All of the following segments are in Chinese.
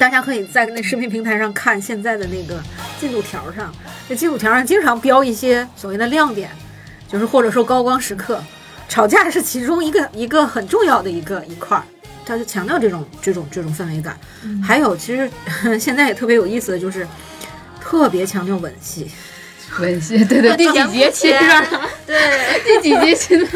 大家可以在那视频平台上看现在的那个进度条上，那进度条上经常标一些所谓的亮点，就是或者说高光时刻，吵架是其中一个一个很重要的一个一块儿，他就强调这种这种这种氛围感。还有，其实 现在也特别有意思的就是，特别强调吻戏。吻戏，对 对，第几节亲上？对，第几节亲？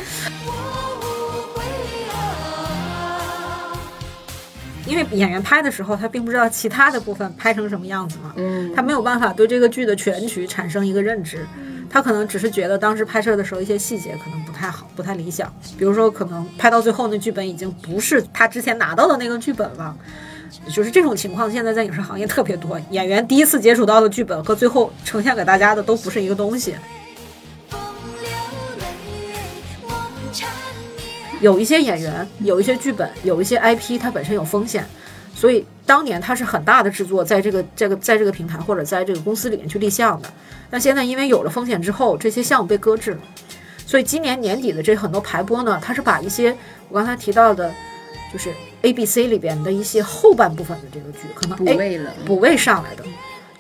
因为演员拍的时候，他并不知道其他的部分拍成什么样子嘛，嗯他没有办法对这个剧的全局产生一个认知，他可能只是觉得当时拍摄的时候一些细节可能不太好，不太理想，比如说可能拍到最后那剧本已经不是他之前拿到的那个剧本了。就是这种情况，现在在影视行业特别多。演员第一次接触到的剧本和最后呈现给大家的都不是一个东西。有一些演员，有一些剧本，有一些 IP，它本身有风险，所以当年它是很大的制作，在这个这个在这个平台或者在这个公司里面去立项的。那现在因为有了风险之后，这些项目被搁置了，所以今年年底的这很多排播呢，它是把一些我刚才提到的，就是 A、B、C 里边的一些后半部分的这个剧，可能补位了，补位上来的，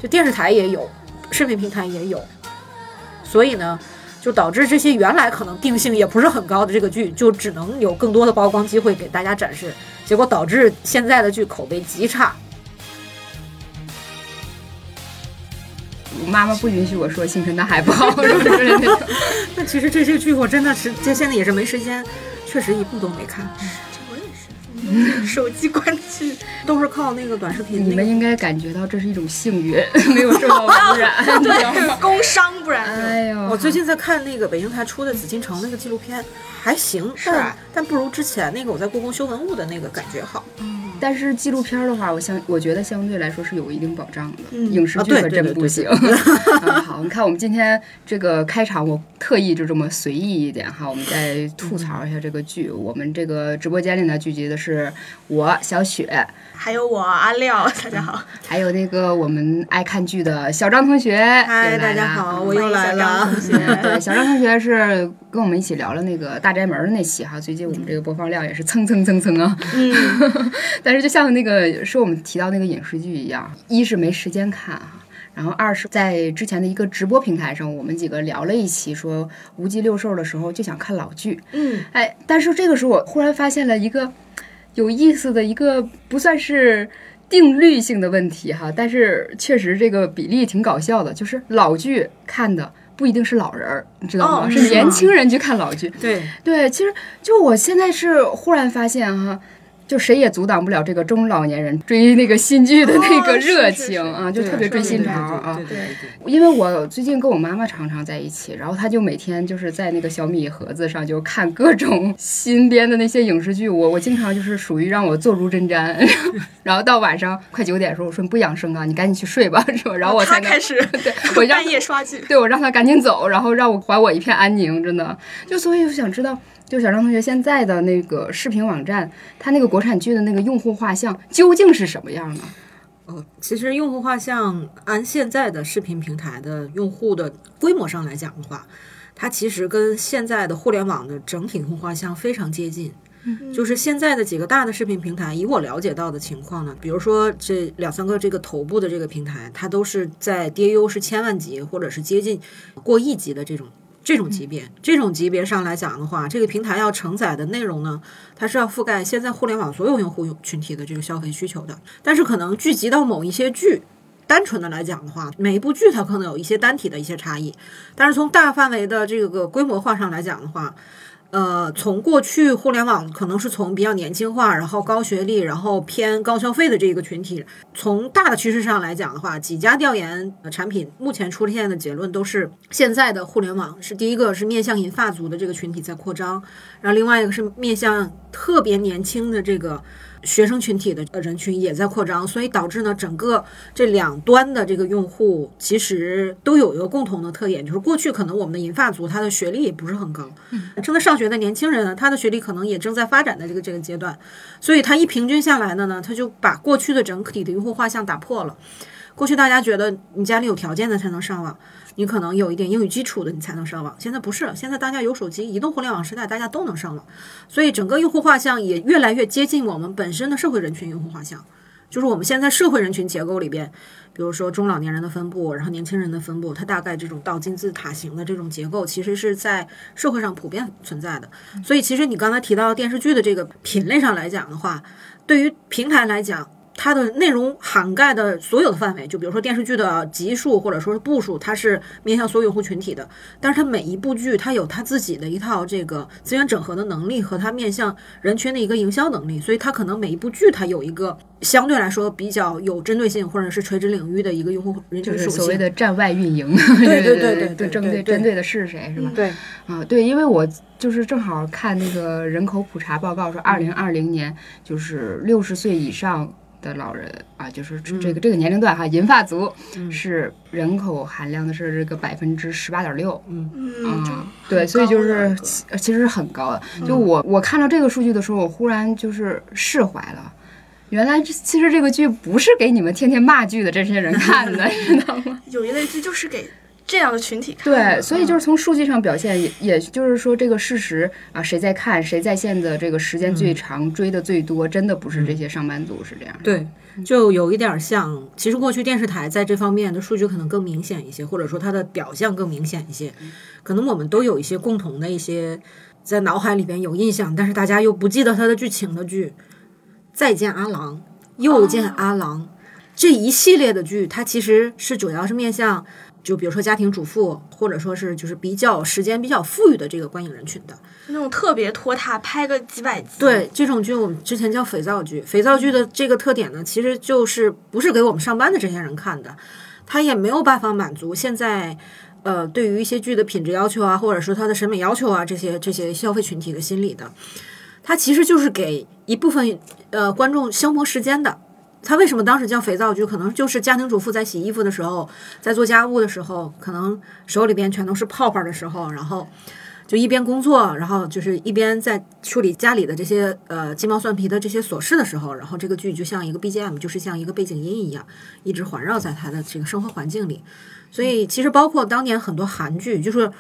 就电视台也有，视频平台也有，所以呢，就导致这些原来可能定性也不是很高的这个剧，就只能有更多的曝光机会给大家展示，结果导致现在的剧口碑极差。我妈妈不允许我说《星辰大海》不好，那其实这些剧我真的是，这现在也是没时间，确实一部都没看，手机关机。都是靠那个短视频、那个。你们应该感觉到这是一种幸运，没有受到污染，你知道吗？工伤，不然就哎呦，我最近在看那个北京台出的《紫禁城》那个纪录片，还行，是啊但不如之前那个我在故宫修文物的那个感觉好。但是纪录片儿的话，我相我觉得相对来说是有一定保障的。嗯影视剧可真不行。啊好，你看我们今天这个开场，我特意就这么随意一点哈，我们再吐槽一下这个剧。我们这个直播间里呢聚集的是我小雪，还有我阿廖，大家好，还有那个我们爱看剧的小张同学。嗨，大家好，我又来了 小张同学是跟我们一起聊了那个《大宅门》的那期哈，最近我们这个播放量也是蹭蹭蹭蹭啊。嗯，但是就像那个说我们提到那个影视剧一样，一是没时间看啊。然后二是在之前的一个直播平台上，我们几个聊了一期，说无极六兽的时候就想看老剧，嗯，哎，但是这个时候我忽然发现了一个有意思的一个不算是定律性的问题哈，但是确实这个比例挺搞笑的，就是老剧看的不一定是老人儿，你知道吗？是哦是年轻人去看老剧。对，对，其实就我现在是忽然发现哈。就谁也阻挡不了这个中老年人追那个新剧的那个热情啊，就特别追新潮啊。对对因为我最近跟我妈妈常常在一起，然后她就每天就是在那个小米盒子上就看各种新编的那些影视剧，我 我经常就是属于让我坐如针毡，然后到晚上快九点的时候，我说你不养生啊，你赶紧去睡吧，是吧？然后我才开始 对我让半夜刷剧，对我让他赶紧走，然后让我还我一片安宁，真的。就所以我想知道，就小张同学现在的那个视频网站，他那个国产剧的那个用户画像究竟是什么样呢？呃，其实用户画像按现在的视频平台的用户的规模上来讲的话，它其实跟现在的互联网的整体用户画像非常接近。就是现在的几个大的视频平台，以我了解到的情况呢，比如说这两三个这个头部的这个平台，它都是在 DAU 是千万级或者是接近过亿级的这种这种级别。这种级别上来讲的话，这个平台要承载的内容呢，它是要覆盖现在互联网所有用户群体的这个消费需求的。但是可能聚集到某一些剧，单纯的来讲的话，每一部剧它可能有一些单体的一些差异，但是从大范围的这个规模化上来讲的话，呃，从过去互联网可能是从比较年轻化，然后高学历，然后偏高消费的这个群体，从大的趋势上来讲的话，几家调研的产品目前出现的结论都是，现在的互联网是第一个是面向银发族的这个群体在扩张，然后另外一个是面向特别年轻的这个。学生群体的呃人群也在扩张，所以导致呢，整个这两端的这个用户其实都有一个共同的特点，就是过去可能我们的银发族他的学历也不是很高，正在上学的年轻人呢，他的学历可能也正在发展的这个这个阶段，所以他一平均下来的呢，他就把过去的整体的用户画像打破了。过去大家觉得你家里有条件的才能上网，你可能有一点英语基础的你才能上网。现在不是，现在大家有手机，移动互联网时代，大家都能上网，所以整个用户画像也越来越接近我们本身的社会人群用户画像。就是我们现在社会人群结构里边，比如说中老年人的分布，然后年轻人的分布，它大概这种倒金字塔形的这种结构，其实是在社会上普遍存在的。所以，其实你刚才提到电视剧的这个品类上来讲的话，对于平台来讲，它的内容涵盖的所有的范围，就比如说电视剧的集数或者说是部数，它是面向所有用户群体的。但是它每一部剧，它有它自己的一套这个资源整合的能力和它面向人群的一个营销能力，所以它可能每一部剧它有一个相对来说比较有针对性或者是垂直领域的一个用户人群属性。就是所谓的站外运营，对对对对对对针对针对的是谁是吧？对，啊，对，因为我就是正好看那个人口普查报告说，二零二零年就是六十岁以上的老人啊，就是这这个这个年龄段哈，银发族是人口含量的是这个百分之十八点六，嗯，嗯，对，所以就是其其实是很高的。就我我看到这个数据的时候，我忽然就是释怀了。原来这其实这个剧不是给你们天天骂剧的这些人看的，知道吗？有一类剧就是给这样的群体看。对，所以就是从数据上表现，也也就是说这个事实啊，谁在看，谁在线的这个时间最长，追的最多，真的不是这些上班族是这样。对，就有一点儿像，其实过去电视台在这方面的数据可能更明显一些，或者说它的表象更明显一些。可能我们都有一些共同的一些在脑海里边有印象，但是大家又不记得它的剧情的剧，《再见阿郎》《又见阿郎》这一系列的剧，它其实是主要是面向。就比如说家庭主妇，或者说是就是比较时间比较富裕的这个观影人群的，那种特别拖沓，拍个几百集。对这种剧，我们之前叫肥皂剧。肥皂剧的这个特点呢，其实就是不是给我们上班的这些人看的，它也没有办法满足现在呃对于一些剧的品质要求啊，或者说他的审美要求啊这些这些消费群体的心理的。它其实就是给一部分呃观众消磨时间的。它为什么当时叫肥皂剧？可能就是家庭主妇在洗衣服的时候，在做家务的时候，可能手里边全都是泡泡的时候，然后就一边工作，然后就是一边在处理家里的这些呃鸡毛蒜皮的这些琐事的时候，然后这个剧就像一个 BGM，就是像一个背景音一样，一直环绕在他的这个生活环境里。所以其实包括当年很多韩剧，就是。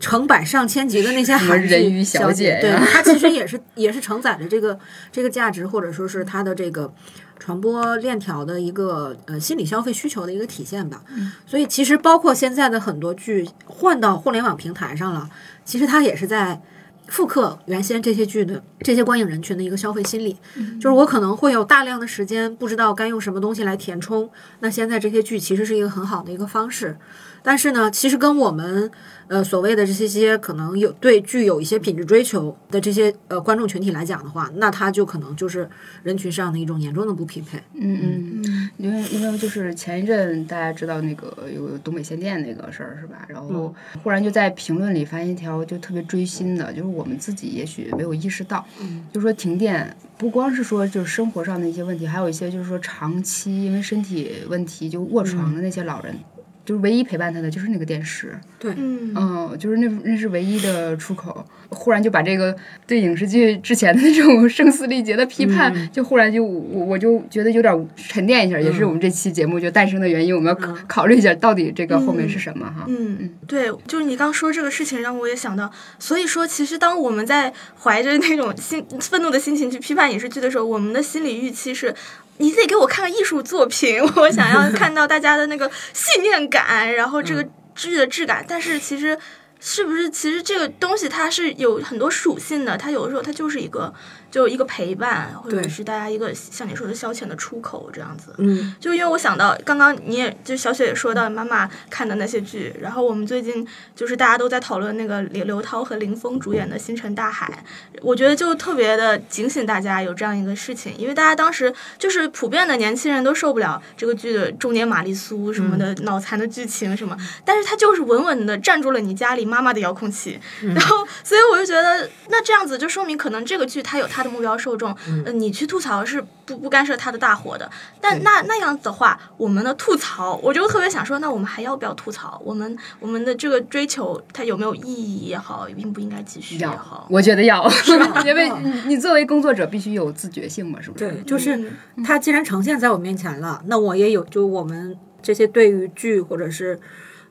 成百上千集的那些韩剧，人鱼小姐对它其实也是也是承载着这个这个价值，或者说是它的这个传播链条的一个呃心理消费需求的一个体现吧。所以其实包括现在的很多剧换到互联网平台上了，其实它也是在复刻原先这些剧的这些观影人群的一个消费心理。就是我可能会有大量的时间不知道该用什么东西来填充，那现在这些剧其实是一个很好的一个方式。但是呢，其实跟我们呃所谓的这些些可能有对具有一些品质追求的这些呃观众群体来讲的话，那它就可能就是人群上的一种严重的不匹配。嗯嗯，因为因为就是前一阵大家知道那个有东北限电那个事儿是吧？然后忽然就在评论里发现一条就特别追心的，就是我们自己也许没有意识到，就说停电不光是说就是生活上的一些问题，还有一些就是说长期因为身体问题就卧床的那些老人。就是唯一陪伴他的就是那个电视，嗯，嗯，就是那那是唯一的出口。忽然就把这个对影视剧之前的那种 声嘶力竭的批判，就忽然就我我就觉得有点沉淀一下，也是我们这期节目就诞生的原因。我们要考考虑一下到底这个后面是什么哈。嗯，对，就是你刚说这个事情，让我也想到，所以说，其实当我们在怀着那种心愤怒的心情去批判影视剧的时候，我们的心理预期是。你得给我看个艺术作品，我想要看到大家的那个信念感，然后这个剧的质感。但是其实是不是，其实这个东西它是有很多属性的，它有的时候它就是一个就一个陪伴，或者是大家一个像你说的消遣的出口这样子。嗯，就因为我想到刚刚你也就小雪也说到妈妈看的那些剧，然后我们最近就是大家都在讨论那个刘刘涛和林峰主演的《星辰大海》，我觉得就特别的警醒大家有这样一个事情，因为大家当时就是普遍的年轻人都受不了这个剧的中年玛丽苏什么的脑残的剧情什么，但是他就是稳稳的站住了你家里妈妈的遥控器，然后所以我就觉得那这样子就说明可能这个剧它有它的目标受众，呃你去吐槽是不不干涉他的大火的，但那那样子的话，我们的吐槽，我就特别想说，那我们还要不要吐槽？我们我们的这个追求它有没有意义也好，应不应该继续也好，？我觉得要，因为你你作为工作者必须有自觉性嘛，是不是？对，就是它既然呈现在我面前了，那我也有，就我们这些对于剧或者是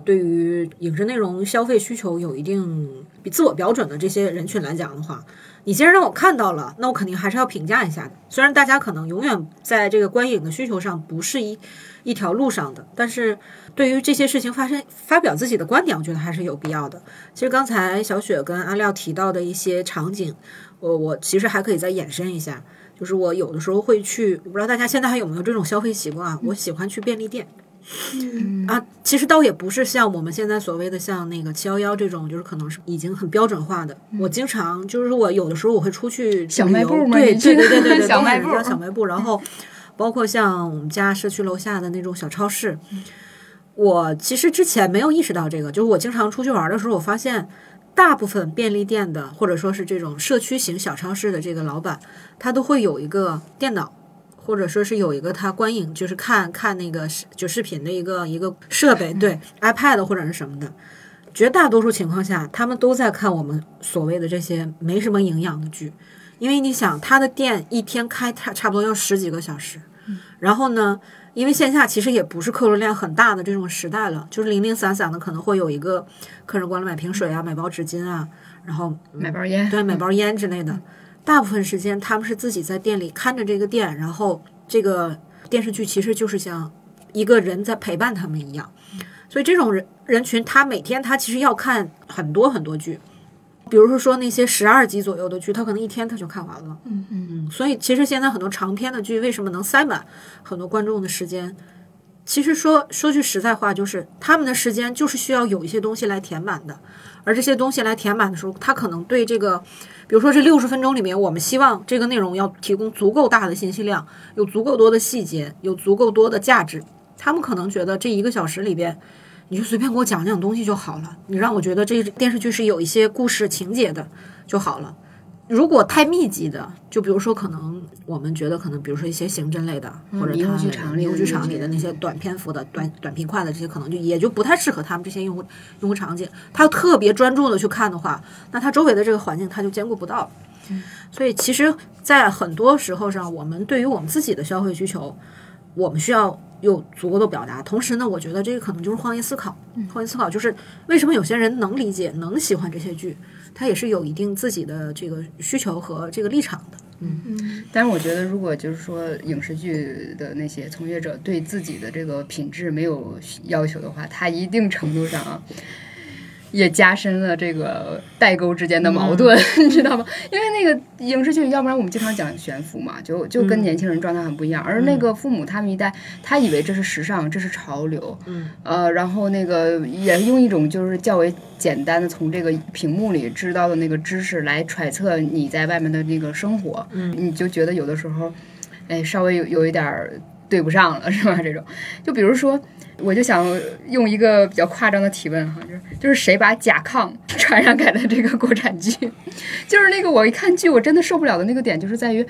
对于影视内容消费需求有一定比自我标准的这些人群来讲的话，你既然让我看到了，那我肯定还是要评价一下的。虽然大家可能永远在这个观影的需求上不是一一条路上的，但是对于这些事情发生发表自己的观点，我觉得还是有必要的。其实刚才小雪跟阿廖提到的一些场景，我我其实还可以再延伸一下，就是我有的时候会去，我不知道大家现在还有没有这种消费习惯？我喜欢去便利店。啊，其实倒也不是像我们现在所谓的像那个七幺幺这种，就是可能是已经很标准化的。我经常就是我有的时候我会出去小卖部嘛对对对对对 对，小卖部小卖部，然后 包括像我们家社区楼下的那种小超市。我其实之前没有意识到这个，就是我经常出去玩的时候，我发现大部分便利店的或者说是这种社区型小超市的这个老板，他都会有一个电脑。或者说是有一个他观影，就是看看那个视就视频的一个一个设备，对 iPad 或者是什么的。绝大多数情况下，他们都在看我们所谓的这些没什么营养的剧，因为你想，他的店一天开差差不多要十几个小时，然后呢，因为线下其实也不是客流量很大的这种时代了，就是零零散散的可能会有一个客人过来买瓶水啊，买包纸巾啊，然后买包烟，对，买包烟之类的。大部分时间他们是自己在店里看着这个店，然后这个电视剧其实就是像一个人在陪伴他们一样。所以这种人人群，他每天他其实要看很多很多剧，比如说说那些十二集左右的剧，他可能一天他就看完了。嗯嗯，所以其实现在很多长篇的剧为什么能塞满很多观众的时间？其实说说句实在话，就是他们的时间就是需要有一些东西来填满的，而这些东西来填满的时候，他可能对这个，比如说这六十分钟里面，我们希望这个内容要提供足够大的信息量，有足够多的细节，有足够多的价值。他们可能觉得这一个小时里边，你就随便给我讲讲东西就好了，你让我觉得这电视剧是有一些故事情节的就好了。如果太密集的，就比如说可能我们觉得可能，比如说一些刑侦类的，或者迷雾它剧场里的迷雾剧场里那些的那些短篇幅的、短短平快的这些，可能就也就不太适合他们这些用户用户场景。他要特别专注的去看的话，那他周围的这个环境他就兼顾不到。所以其实，在很多时候上，我们对于我们自己的消费需求，我们需要有足够的表达。同时呢，我觉得这个可能就是换位思考。换位思考就是为什么有些人能理解、能喜欢这些剧，他也是有一定自己的这个需求和这个立场的。嗯但是我觉得，如果就是说影视剧的那些从业者对自己的这个品质没有要求的话，他一定程度上啊也加深了这个代沟之间的矛盾，你知道吗？因为那个影视剧，要不然我们经常讲悬浮嘛，就就跟年轻人状态很不一样。而那个父母他们一代，他以为这是时尚，这是潮流，嗯，呃，然后那个也用一种就是较为简单的从这个屏幕里知道的那个知识来揣测你在外面的那个生活，嗯。你就觉得有的时候，哎，稍微有有一点儿对不上了，是吧？这种，就比如说，我就想用一个比较夸张的提问哈，就是就是谁把甲亢 传染给了这个国产剧？就是那个我一看剧，我真的受不了的那个点，就是在于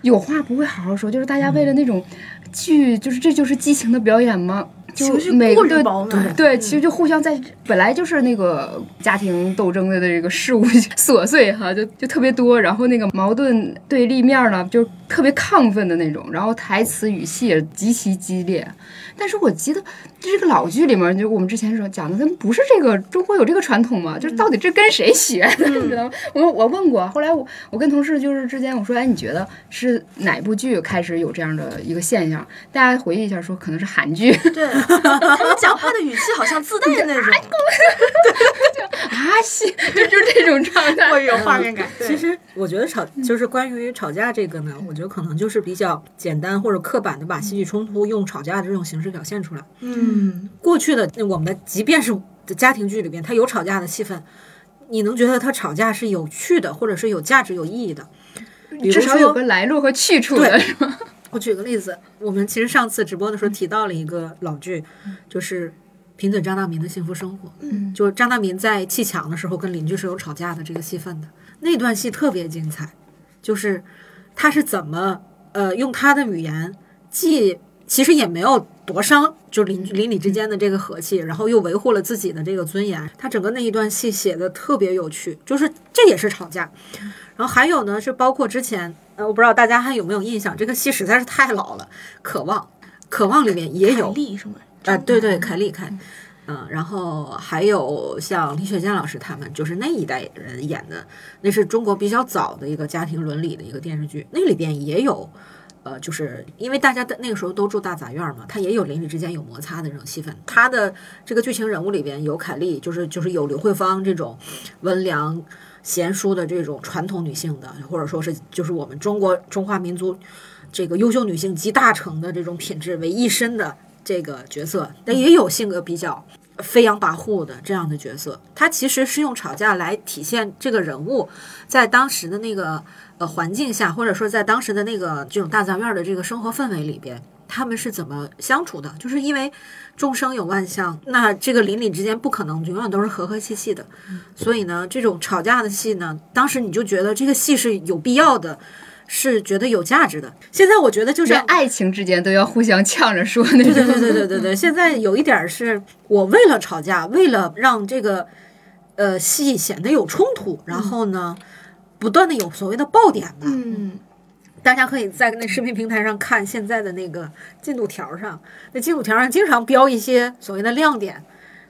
有话不会好好说，就是大家为了那种剧，就是这就是激情的表演吗？就每个对过于饱满，对，其实就互相在本来就是那个家庭斗争的这个事物 琐碎哈，就就特别多，然后那个矛盾对立面呢，就特别亢奋的那种，然后台词语气也极其激烈。但是我记得这个老剧里面，就我们之前说讲的，咱们不是这个中国有这个传统吗？就是到底这跟谁学的，你知道吗？我我问过，后来我我跟同事就是之间我说，哎，你觉得是哪部剧开始有这样的一个现象？大家回忆一下说，可能是韩剧。对，他们讲话的语气好像自带那种，啊，西就就是这种状态。会有画面感。其实我觉得吵就是关于吵架这个呢，我觉得可能就是比较简单或者刻板的把戏剧冲突用吵架的这种形式表现出来。嗯，过去的我们的即便是家庭剧里边，它有吵架的戏份，你能觉得它吵架是有趣的，或者是有价值、有意义的。至少有个来路和去处的，对是吗？我举个例子，我们其实上次直播的时候提到了一个老剧，就是贫嘴张大民的幸福生活。嗯，就是张大民在砌墙的时候跟邻居是有吵架的这个戏份的，那段戏特别精彩，就是他是怎么呃用他的语言，既其实也没有多伤，就邻邻里之间的这个和气，然后又维护了自己的这个尊严。他整个那一段戏写的特别有趣，就是这也是吵架。然后还有呢，是包括之前呃，我不知道大家还有没有印象，这个戏实在是太老了，《渴望》，《渴望》里面也有凯莉什么？啊，对对，凯莉凯，嗯，嗯然后还有像李雪健老师他们，就是那一代人演的，那是中国比较早的一个家庭伦理的一个电视剧，那里边也有。呃，就是因为大家的那个时候都住大杂院嘛，它也有邻里之间有摩擦的这种戏份。它的这个剧情人物里边有凯丽，就是就是有刘慧芳这种温良贤淑的这种传统女性的，或者说是就是我们中国中华民族这个优秀女性集大成的这种品质为一身的这个角色，但也有性格比较飞扬跋扈的这样的角色。他其实是用吵架来体现这个人物在当时的那个呃环境下，或者说在当时的那个这种大杂院的这个生活氛围里边，他们是怎么相处的？就是因为众生有万象，那这个邻里之间不可能永远都是和和气气的，所以呢，这种吵架的戏呢，当时你就觉得这个戏是有必要的。是觉得有价值的。现在我觉得就是连爱情之间都要互相呛着说那种。对对对对对对对，现在有一点儿是我为了吵架，为了让这个呃戏显得有冲突，然后呢，不断的有所谓的爆点吧。嗯，大家可以在那视频平台上看现在的那个进度条上，那进度条上经常标一些所谓的亮点，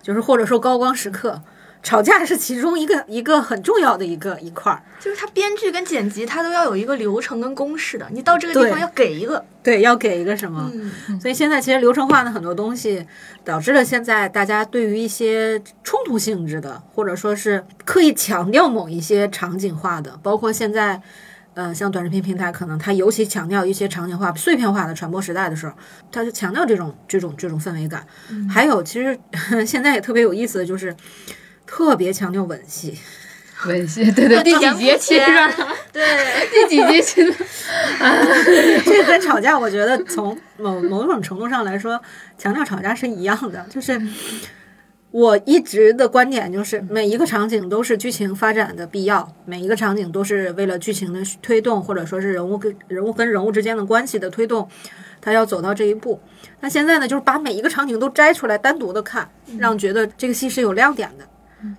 就是或者说高光时刻。吵架是其中一个一个很重要的一个一块儿，就是它编剧跟剪辑，它都要有一个流程跟公式的。你到这个地方要给一个，对，要给一个什么？嗯，所以现在其实流程化的很多东西，导致了现在大家对于一些冲突性质的，或者说是刻意强调某一些场景化的，包括现在，呃，像短视频平台，可能它尤其强调一些场景化、碎片化的传播时代的时候，它就强调这种这种这种氛围感。还有，其实 现在也特别有意思的就是，特别强调吻戏。吻戏，对对，第几节亲上了？对，第几节亲了？这个跟吵架，我觉得从某某种程度上来说，强调吵架是一样的。就是我一直的观点就是，每一个场景都是剧情发展的必要，每一个场景都是为了剧情的推动，或者说是人物跟人物跟人物之间的关系的推动，他要走到这一步。那现在呢，就是把每一个场景都摘出来单独的看，让觉得这个戏是有亮点的。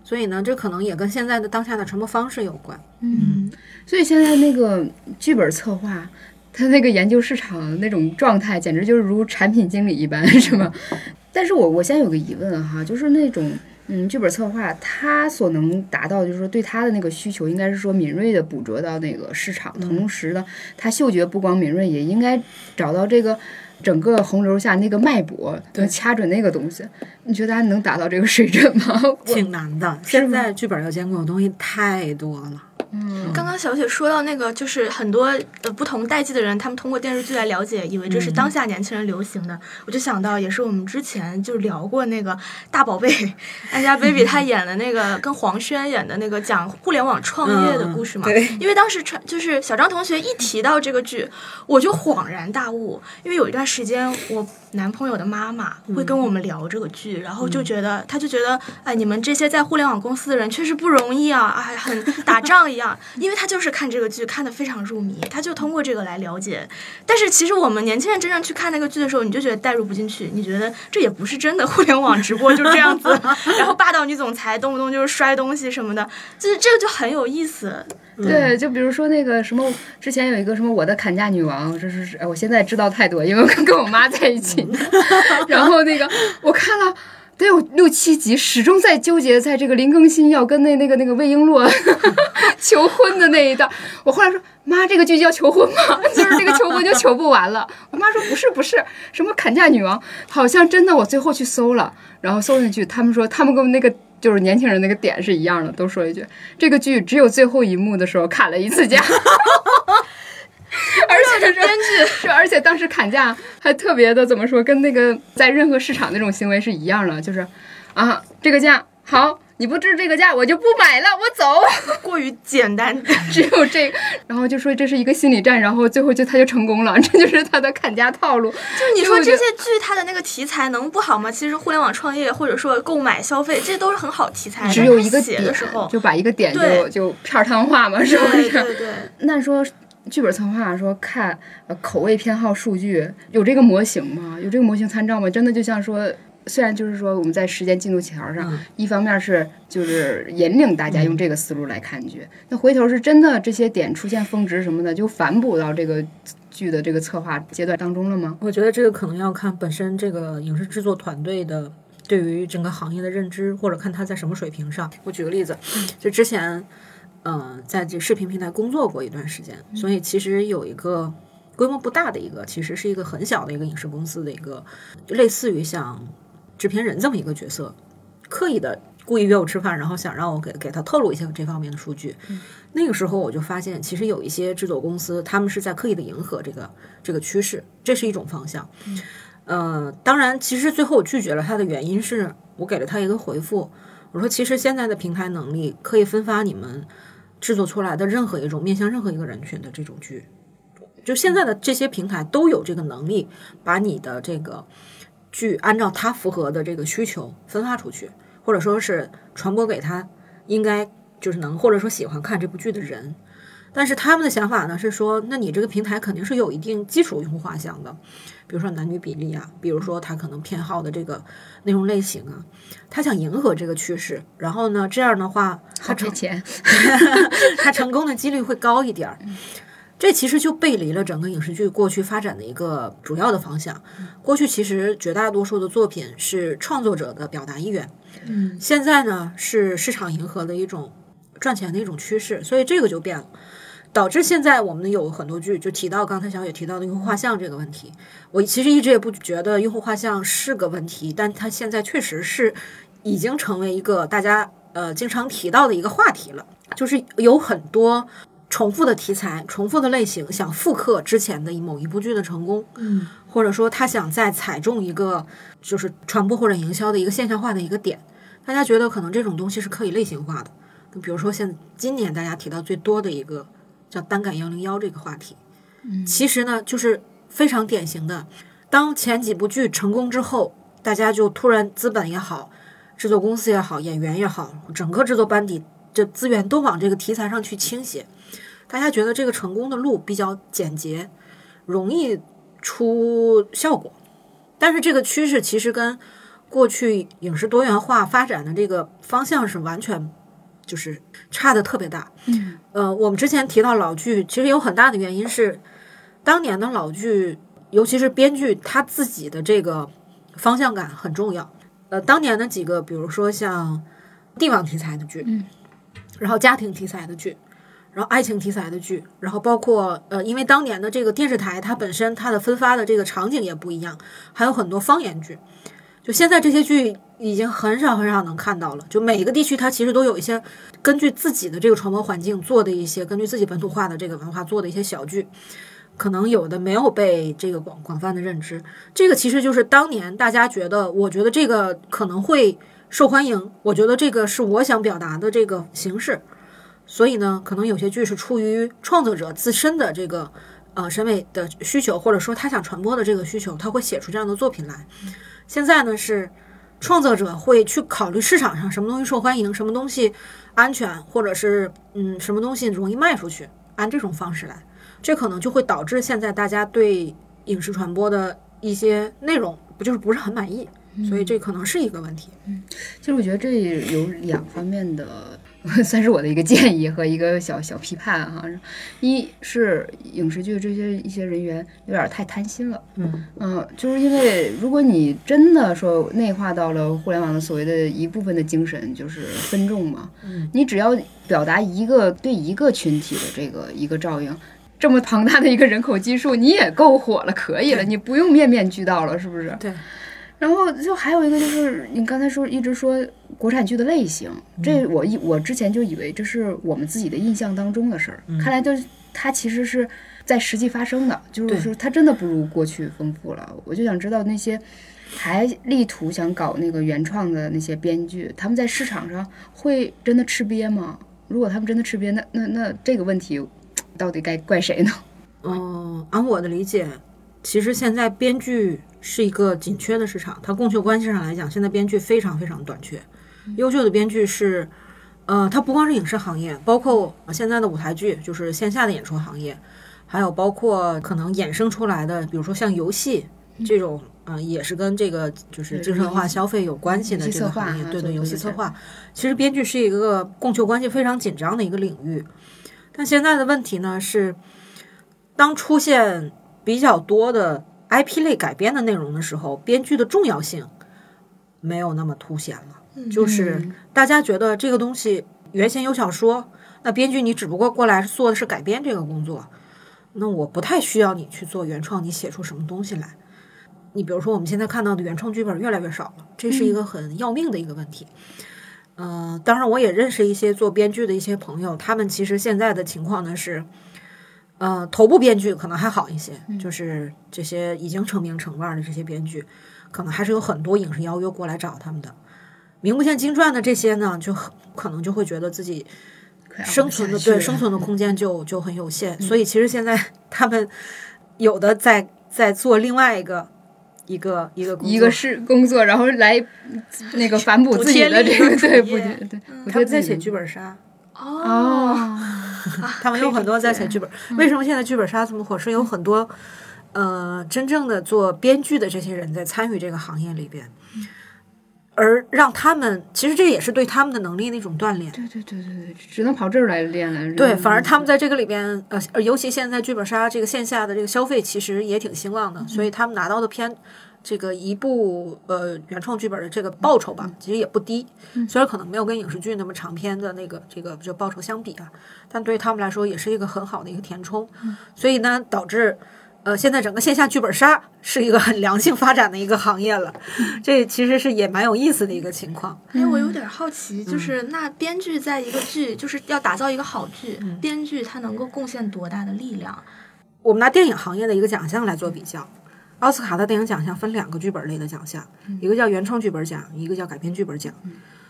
所以呢，这可能也跟现在的当下的传播方式有关。嗯，所以现在那个剧本策划，他那个研究市场那种状态，简直就是如产品经理一般，是吗？但是我我现在有个疑问哈，就是那种嗯剧本策划，他所能达到，就是说对他的那个需求，应该是说敏锐的捕捉到那个市场，同时呢，他嗅觉不光敏锐，也应该找到这个。整个洪流下那个脉搏，对，掐准那个东西，你觉得他能达到这个水准吗？挺难的，现在剧本要监控的东西太多了。嗯，刚刚小雪说到那个，就是很多呃不同代际的人，他们通过电视剧来了解，以为这是当下年轻人流行的。我就想到，也是我们之前就聊过那个大宝贝 Angelababy 她演的那个跟黄轩演的那个讲互联网创业的故事嘛。嗯对因为当时传就是小张同学一提到这个剧，我就恍然大悟，因为有一段时间我男朋友的妈妈会跟我们聊这个剧，然后就觉得他就觉得哎，你们这些在互联网公司的人确实不容易啊，哎，很打仗一样，因为他就是看这个剧看得非常入迷，他就通过这个来了解。但是其实我们年轻人真正去看那个剧的时候，你就觉得代入不进去，你觉得这也不是真的互联网直播就这样子，然后霸道女总裁动不动就是摔东西什么的，就是这个就很有意思。对，就比如说那个什么，之前有一个什么我的砍价女王，这是是，哎我现在知道太多，因为我跟跟我妈在一起，然后那个我看了。得有六七集，始终在纠结在这个林更新要跟那那个那个魏璎珞 求婚的那一段。我后来说，妈，这个剧叫求婚吗？就是这个求婚就求不完了。我妈说不是不是，什么砍价女王，好像真的。我最后去搜了，然后搜进去，他们说他们跟那个就是年轻人那个点是一样的，都说一句这个剧只有最后一幕的时候砍了一次价。而且是编剧 是，而且当时砍价还特别的怎么说，跟那个在任何市场那种行为是一样的，就是啊，这个价好，你不支这个价，我就不买了，我走。过于简单，只有这个，然后就说这是一个心理战，然后最后就他就成功了，这就是他的砍价套路。就是你说这些剧它的那个题材能不好吗？其实互联网创业或者说购买消费，这都是很好题材。只有一个点的时候，就把一个点就就片儿汤化嘛，是不是？对对对。那说剧本策划说看呃口味偏好数据有这个模型吗？有这个模型参照吗？真的就像说。虽然就是说我们在时间进度条上，嗯一方面是就是引领大家用这个思路来看剧，那回头是真的这些点出现峰值什么的，就反哺到这个剧的这个策划阶段当中了吗？我觉得这个可能要看本身这个影视制作团队的对于整个行业的认知，或者看他在什么水平上。我举个例子，就之前，呃，在这视频平台工作过一段时间，所以其实有一个规模不大的一个，其实是一个很小的一个影视公司的一个，类似于像制片人这么一个角色，刻意的故意约我吃饭，然后想让我给给他透露一些这方面的数据。那个时候我就发现，其实有一些制作公司，他们是在刻意的迎合这个这个趋势，这是一种方向。呃，当然，其实最后我拒绝了他的原因是我给了他一个回复，我说其实现在的平台能力可以分发你们制作出来的任何一种面向任何一个人群的这种剧，就现在的这些平台都有这个能力，把你的这个剧按照它符合的这个需求分发出去，或者说是传播给他应该就是能或者说喜欢看这部剧的人。但是他们的想法呢是说，那你这个平台肯定是有一定基础用户画像的，比如说男女比例啊，比如说他可能偏好的这个内容类型啊，他想迎合这个趋势，然后呢，这样的话，他成赔钱。他成功的几率会高一点儿。这其实就背离了整个影视剧过去发展的一个主要的方向。过去其实绝大多数的作品是创作者的表达意愿，嗯，现在呢是市场迎合的一种赚钱的一种趋势，所以这个就变了。导致现在我们有很多剧就提到刚才小野提到的用户画像这个问题，我其实一直也不觉得用户画像是个问题，但它现在确实是已经成为一个大家呃经常提到的一个话题了，就是有很多重复的题材、重复的类型，想复刻之前的某一部剧的成功，嗯，或者说他想再踩中一个就是传播或者营销的一个现象化的一个点，大家觉得可能这种东西是可以类型化的，比如说现今年大家提到最多的一个。叫单杆幺零幺这个话题，嗯。其实呢就是非常典型的，当前几部剧成功之后，大家就突然资本也好，制作公司也好，演员也好，整个制作班底这资源都往这个题材上去倾斜，大家觉得这个成功的路比较简洁，容易出效果，但是这个趋势其实跟过去影视多元化发展的这个方向是完全就是差的特别大。嗯呃，我们之前提到老剧，其实有很大的原因是，当年的老剧，尤其是编剧他自己的这个方向感很重要。呃，当年的几个，比如说像帝王题材的剧，嗯，然后家庭题材的剧，然后爱情题材的剧，然后包括呃，因为当年的这个电视台它本身它的分发的这个场景也不一样，还有很多方言剧。就现在这些剧已经很少很少能看到了。就每一个地区它其实都有一些根据自己的这个传播环境做的一些，根据自己本土化的这个文化做的一些小剧，可能有的没有被这个广广泛的认知。这个其实就是当年大家觉得，我觉得这个可能会受欢迎，我觉得这个是我想表达的这个形式。所以呢，可能有些剧是出于创作者自身的这个呃审美的需求，或者说他想传播的这个需求，他会写出这样的作品来。现在呢是创作者会去考虑市场上什么东西受欢迎，什么东西安全，或者是嗯什么东西容易卖出去，按这种方式来，这可能就会导致现在大家对影视传播的一些内容不就是不是很满意，所以这可能是一个问题。嗯其实我觉得这有两方面的，算是我的一个建议和一个小小批判哈。一是影视剧这些一些人员有点太贪心了，嗯嗯，就是因为如果你真的说内化到了互联网的所谓的一部分的精神，就是分众嘛，嗯，你只要表达一个对一个群体的这个一个照应。这么庞大的一个人口基数，你也够火了，可以了，你不用面面俱到了，是不是？对。然后就还有一个就是你刚才说一直说国产剧的类型，这我一我之前就以为这是我们自己的印象当中的事儿，看来就是它其实是在实际发生的，就是说它真的不如过去丰富了。我就想知道那些还力图想搞那个原创的那些编剧，他们在市场上会真的吃瘪吗？如果他们真的吃瘪，那那那这个问题到底该怪谁呢？嗯，按我的理解，其实现在编剧是一个紧缺的市场。它供求关系上来讲，现在编剧非常非常短缺。优秀的编剧是，呃，它不光是影视行业，包括现在的舞台剧，就是线下的演出行业，还有包括可能衍生出来的，比如说像游戏这种，嗯、也是跟这个就是精神化消费有关系的这个行业。对对，游戏策划，其实编剧是一个供求关系非常紧张的一个领域。但现在的问题呢是，当出现比较多的 IP 类改编的内容的时候，编剧的重要性没有那么凸显了。嗯就是大家觉得这个东西原先有小说，那编剧你只不过过来做的是改编这个工作，那我不太需要你去做原创，你写出什么东西来。你比如说我们现在看到的原创剧本越来越少了，这是一个很要命的一个问题。嗯、当然我也认识一些做编剧的一些朋友，他们其实现在的情况呢是，呃，头部编剧可能还好一些，就是这些已经成名成腕的这些编剧，可能还是有很多影视邀约过来找他们的。名不见经传的这些呢，就很可能就会觉得自己生存的对生存的空间就就很有限，所以其实现在他们有的在在做另外一个一个一个一个是工作，然后来那个反哺自己的这个对不对对，他们在写剧本杀，哦，哦，他们有很多在写剧本。为什么现在剧本杀这么火？是有很多呃真正的做编剧的这些人在参与这个行业里边，而让他们其实这也是对他们的能力的一种锻炼。对对对对对，只能跑这儿来练了。对，反而他们在这个里边，呃，呃尤其现在剧本杀这个线下的这个消费其实也挺兴旺的，所以他们拿到的片，这个一部呃原创剧本的这个报酬吧，其实也不低。虽然可能没有跟影视剧那么长篇的那个这个就报酬相比啊，但对于他们来说也是一个很好的一个填充。所以呢，导致。呃，现在整个线下剧本杀 是一个很良性发展的一个行业了，这其实是也蛮有意思的一个情况。哎，我有点好奇，就是那编剧在一个剧，就是要打造一个好剧，编剧他能够贡献多大的力量？我们拿电影行业的一个奖项来做比较，奥斯卡的电影奖项分两个剧本类的奖项，一个叫原创剧本奖，一个叫改编剧本奖。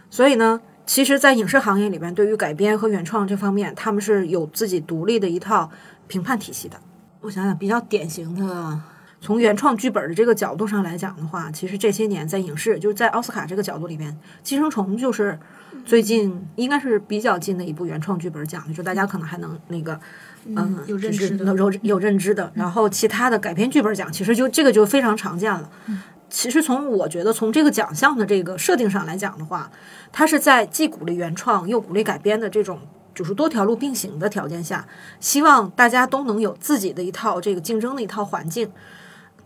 所以呢，其实，在影视行业里边，对于改编和原创这方面，他们是有自己独立的一套评判体系的。我想想，比较典型的，从原创剧本的这个角度上来讲的话，其实这些年在影视，就是在奥斯卡这个角度里边，《寄生虫》就是最近应该是比较近的一部原创剧本奖，就大家可能还能那个。嗯，有认知的有有有认知的，然后其他的改编剧本奖，其实就这个就非常常见了。其实从我觉得从这个奖项的这个设定上来讲的话，它是在既鼓励原创又鼓励改编的这种就是多条路并行的条件下，希望大家都能有自己的一套这个竞争的一套环境。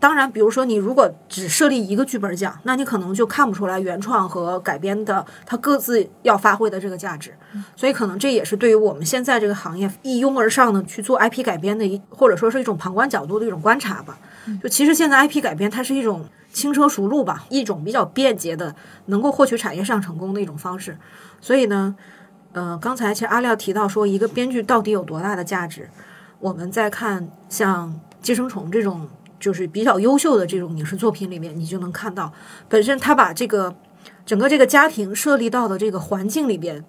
当然，比如说你如果只设立一个剧本奖，那你可能就看不出来原创和改编的它各自要发挥的这个价值。所以可能这也是对于我们现在这个行业一拥而上的去做 IP 改编的一，或者说是一种旁观角度的一种观察吧。就其实现在 IP 改编它是一种轻车熟路吧，一种比较便捷的能够获取产业上成功的一种方式。所以呢，呃，刚才其实阿廖提到说一个编剧到底有多大的价值，我们在看像《寄生虫》这种就是比较优秀的这种影视作品里面，你就能看到，本身他把这个整个这个家庭设立到的这个环境里边，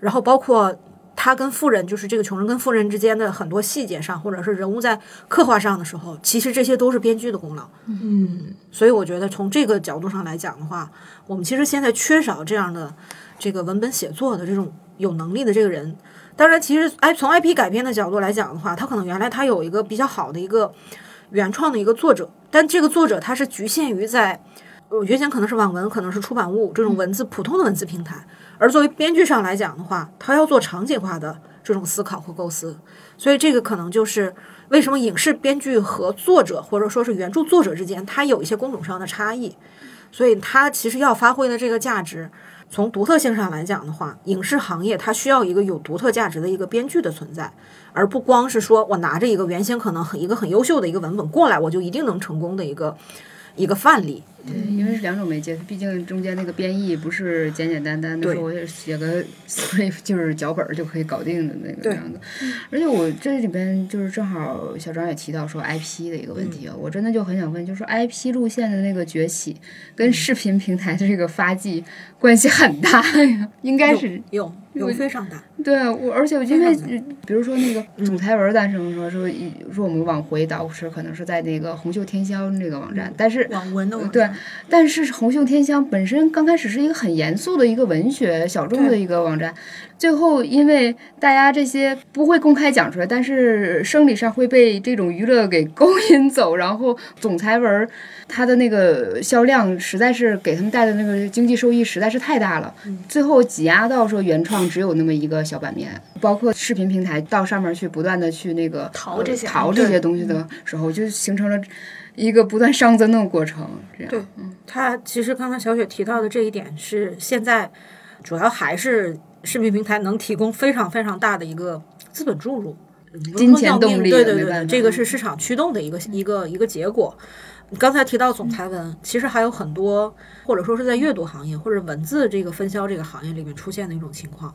然后包括他跟富人，就是这个穷人跟富人之间的很多细节上，或者是人物在刻画上的时候，其实这些都是编剧的功劳。嗯，所以我觉得从这个角度上来讲的话，我们其实现在缺少这样的这个文本写作的这种有能力的这个人。当然，其实哎，从 IP 改编的角度来讲的话，他可能原来他有一个比较好的一个原创的一个作者，但这个作者他是局限于在呃原先可能是网文，可能是出版物这种文字普通的文字平台，而作为编剧上来讲的话，他要做场景化的这种思考和构思，所以这个可能就是为什么影视编剧和作者或者说是原著作者之间，他有一些工种上的差异，所以他其实要发挥的这个价值。从独特性上来讲的话，影视行业它需要一个有独特价值的一个编剧的存在，而不光是说我拿着一个原先可能很一个很优秀的一个文本过来，我就一定能成功的一个一个范例。对，因为是两种媒介，毕竟中间那个编译不是简简单单的说我写个 script 就是脚本儿就可以搞定的那个样子。而且我这里边就是正好小张也提到说 IP 的一个问题啊，我真的就很想问，就是说 IP 路线的那个崛起跟视频平台的这个发迹关系很大呀，应该是有有非常大。对我，而且我因为比如说那个总裁文诞生说说一说我们往回倒是可能是在那个红袖添香这个网站，但是网文的网对，但是红袖添香本身刚开始是一个很严肃的一个文学小众的一个网站，最后因为大家这些不会公开讲出来，但是生理上会被这种娱乐给勾引走，然后总裁文儿它的那个销量实在是给他们带的那个经济收益实在是太大了，最后挤压到说原创只有那么一个小版面，包括视频平台到上面去不断的去那个淘这些呃淘这些东西的时候，就形成了。一个不断上增的过程。这样，对他其实刚才小雪提到的这一点是现在主要还是视频平台能提供非常非常大的一个资本注入，金钱动力对对对这个是市场驱动的一个一个一个结果。你刚才提到总裁文，其实还有很多，或者说是在阅读行业或者文字这个分销这个行业里面出现的一种情况，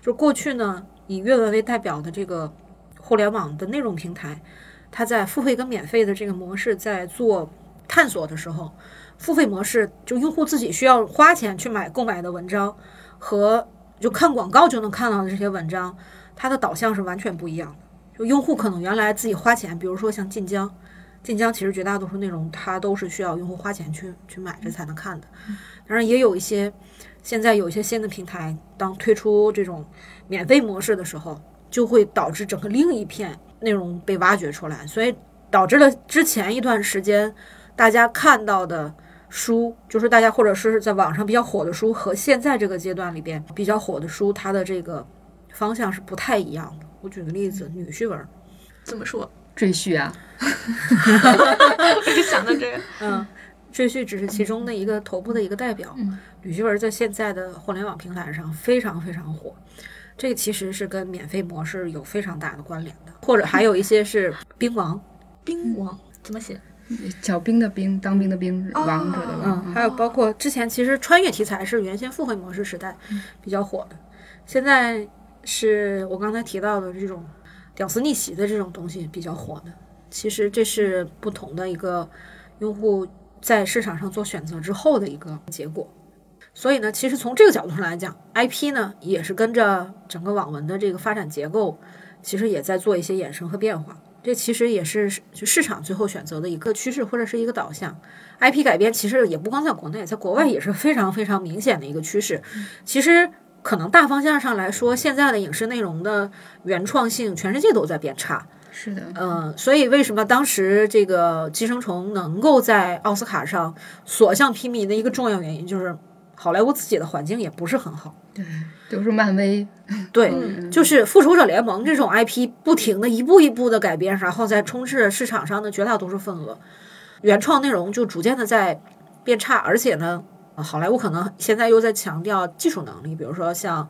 就过去呢，以阅文为代表的这个互联网的内容平台，它在付费跟免费的这个模式在做探索的时候，付费模式就用户自己需要花钱去买购买的文章，和就看广告就能看到的这些文章，它的导向是完全不一样的。就用户可能原来自己花钱，比如说像晋江，晋江其实绝大多数内容它都是需要用户花钱去去买着才能看的。当然也有一些现在有一些新的平台，当推出这种免费模式的时候，就会导致整个另一片内容被挖掘出来，所以导致了之前一段时间大家看到的书，就是大家或者是在网上比较火的书，和现在这个阶段里边比较火的书，它的这个方向是不太一样的。我举个例子，女婿文儿，怎么说？赘婿啊，我就想到这个，嗯，赘婿只是其中的一个头部的一个代表。女婿文在现在的互联网平台上非常非常火，这个其实是跟免费模式有非常大的关联的，或者还有一些是兵王，兵王？怎么写？小兵的兵，当兵的兵，王者的王。嗯，还有包括之前其实穿越题材是原先付费模式时代比较火的，现在是我刚才提到的这种屌丝逆袭的这种东西比较火的。其实这是不同的一个用户在市场上做选择之后的一个结果。所以呢，其实从这个角度上来讲，IP 呢也是跟着整个网文的这个发展结构，其实也在做一些衍生和变化。这其实也是就市场最后选择的一个趋势或者是一个导向。IP 改编其实也不光在国内，在国外也是非常非常明显的一个趋势。其实可能大方向上来说，现在的影视内容的原创性，全世界都在变差。是的，嗯，所以为什么当时这个《寄生虫》能够在奥斯卡上所向披靡的一个重要原因，就是好莱坞自己的环境也不是很好。对都是漫威。对，就是《复仇者联盟》这种 IP 不停的一步一步的改编，然后再充斥市场上的绝大多数份额，原创内容就逐渐的在变差，而且呢，呃好莱坞可能现在又在强调技术能力，比如说像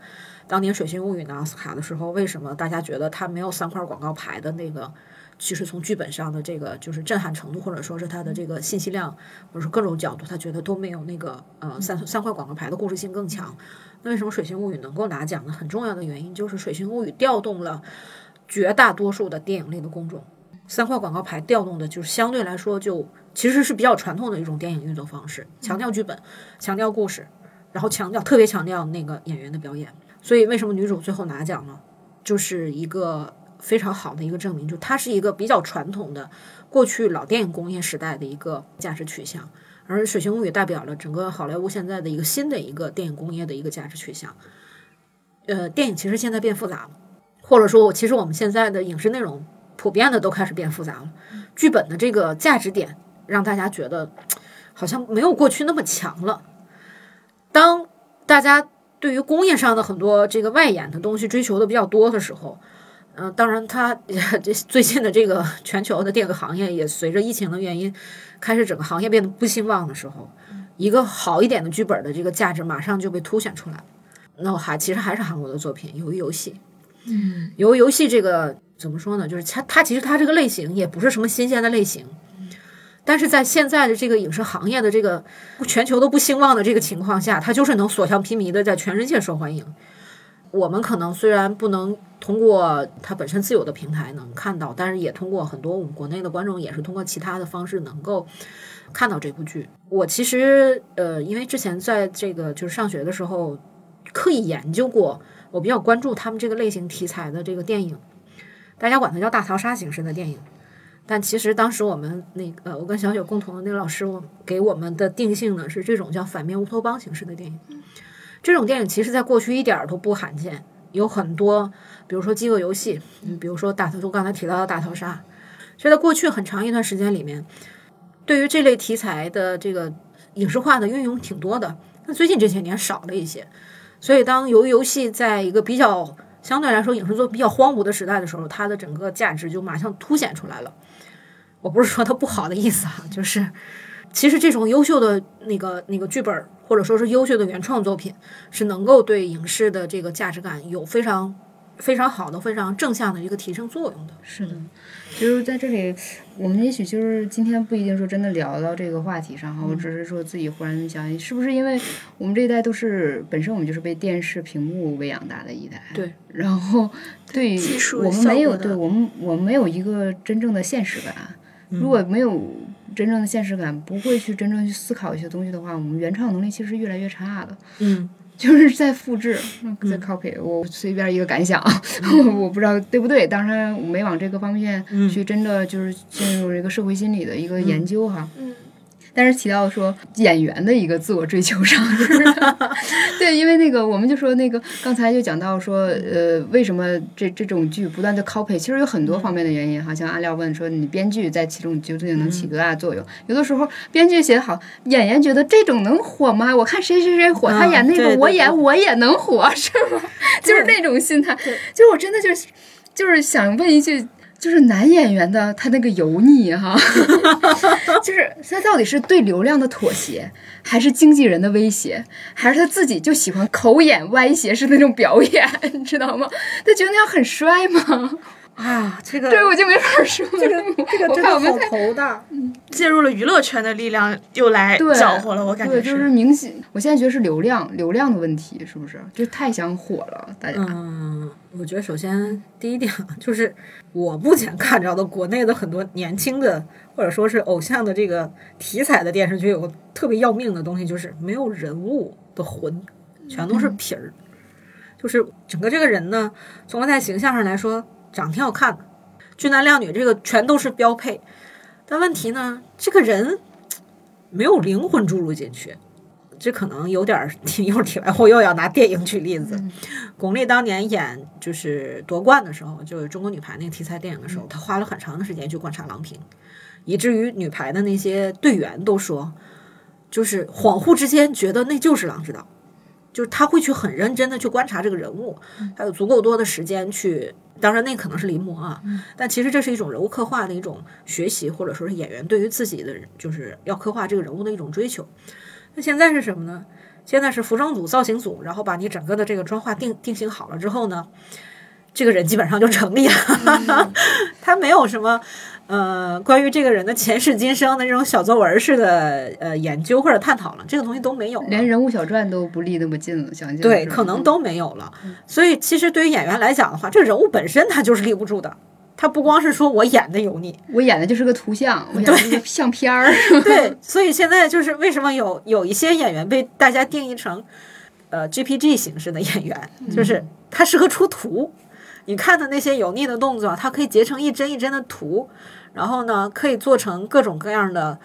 当年《水形物语》拿奥斯卡的时候，为什么大家觉得它没有三块广告牌的那个？其实从剧本上的这个就是震撼程度，或者说是它的这个信息量，或者说各种角度，他觉得都没有那个呃三三块广告牌的故事性更强。那为什么《水形物语》能够拿奖呢？很重要的原因就是《水形物语》调动了绝大多数的电影类的公众，三块广告牌调动的就是相对来说就其实是比较传统的一种电影运作方式，强调剧本，强调故事，然后强调特别强调那个演员的表演。所以为什么女主最后拿奖呢？就是一个非常好的一个证明，就它是一个比较传统的过去老电影工业时代的一个价值取向。而《水形物语》代表了整个好莱坞现在的一个新的一个电影工业的一个价值取向。呃，电影其实现在变复杂了，或者说，其实我们现在的影视内容普遍的都开始变复杂了。剧本的这个价值点让大家觉得好像没有过去那么强了。当大家对于工业上的很多这个外延的东西追求的比较多的时候，嗯、当然它 这最近的这个全球的电影行业也随着疫情的原因，开始整个行业变得不兴旺的时候，一个好一点的剧本的这个价值马上就被凸显出来了。那我还其实还是韩国的作品《鱿鱼游戏》。嗯，鱿鱼游戏这个怎么说呢？就是它它其实它这个类型也不是什么新鲜的类型，但是在现在的这个影视行业的这个全球都不兴旺的这个情况下，它就是能所向披靡的在全世界受欢迎。我们可能虽然不能通过它本身自有的平台能看到，但是也通过很多我们国内的观众也是通过其他的方式能够看到这部剧。我其实呃，因为之前在这个就是上学的时候刻意研究过，我比较关注他们这个类型题材的这个电影，大家管它叫大逃杀形式的电影。但其实当时我们那个，呃我跟小雪共同的那个老师，我给我们的定性呢是这种叫反面乌托邦形式的电影。这种电影其实在过去一点儿都不罕见，有很多，比如说饥饿游戏，嗯，比如说大逃，就刚才提到的大逃杀，所以在过去很长一段时间里面，对于这类题材的这个影视化的运用挺多的，但最近这些年少了一些。所以当由于游戏在一个比较相对来说影视作比较荒芜的时代的时候，它的整个价值就马上凸显出来了。我不是说它不好的意思啊，就是其实这种优秀的那个那个剧本儿，或者说是优秀的原创作品，是能够对影视的这个价值感有非常非常好的、非常正向的一个提升作用的。是的，就是在这里，我们也许就是今天不一定说真的聊到这个话题上哈，我只是说自己忽然想，是不是因为我们这一代都是本身我们就是被电视屏幕喂养大的一代，对，然后对于我们没有对我们我们没有一个真正的现实感，如果没有真正的现实感，不会去真正去思考一些东西的话，我们原创能力其实越来越差的。嗯，就是在复制，在 copy。我随便一个感想，我不知道对不对。当然，我没往这个方面去真的就是进入一个社会心理的一个研究哈。嗯但是提到说演员的一个自我追求上，对，因为那个我们就说那个刚才就讲到说，呃，为什么这这种剧不断的 copy，其实有很多方面的原因哈。像阿廖问说，你编剧在其中究竟能起多大作用？有的时候编剧写得好，演员觉得这种能火吗？我看谁谁谁火，他演那个，我演我也能火，是吗？就是那种心态。就我真的就是就是想问一句。就是男演员的他那个油腻哈，就是他到底是对流量的妥协，还是经纪人的威胁，还是他自己就喜欢口眼歪斜式那种表演，你知道吗？他觉得那样很帅吗？啊，这个对，我就没法说。这个这个我真的好头大。介入了娱乐圈的力量，又来对搅和了，我感觉对，就是明显，我现在觉得是流量流量的问题，是不是？就太想火了，大家。嗯，我觉得首先第一点啊就是我目前看着的国内的很多年轻的或者说是偶像的这个题材的电视剧，有个特别要命的东西，就是没有人物的魂，全都是皮儿。就是整个这个人呢，从他在形象上来说，长得挺好看的，俊男靓女，这个全都是标配。但问题呢，这个人没有灵魂注入进去。这可能有点儿，一会儿题外话又要拿电影举例子。巩俐当年演就是夺冠的时候，就是中国女排那个题材电影的时候，她花了很长的时间去观察郎平，以至于女排的那些队员都说，就是恍惚之间觉得那就是郎指导，就是他会去很认真的去观察这个人物，他有足够多的时间去。当然，那可能是临摹啊，但其实这是一种人物刻画的一种学习，或者说是演员对于自己的就是要刻画这个人物的一种追求。那现在是什么呢？现在是服装组、造型组，然后把你整个的这个妆化定定型好了之后呢，这个人基本上就成立了。他没有什么呃关于这个人的前世今生的这种小作文式的呃研究或者探讨了，这个东西都没有。连人物小传都不离那么近了，想想对，可能都没有了。所以其实对于演员来讲的话，这个人物本身他就是立不住的。他不光是说我演的油腻，我演的就是个图像，我演的就是相片儿。对，所以现在就是为什么有有一些演员被大家定义成呃 GPG 形式的演员，就是他适合出图。你看的那些油腻的动作，它可以截成一帧一帧的图，然后呢，可以做成各种各样的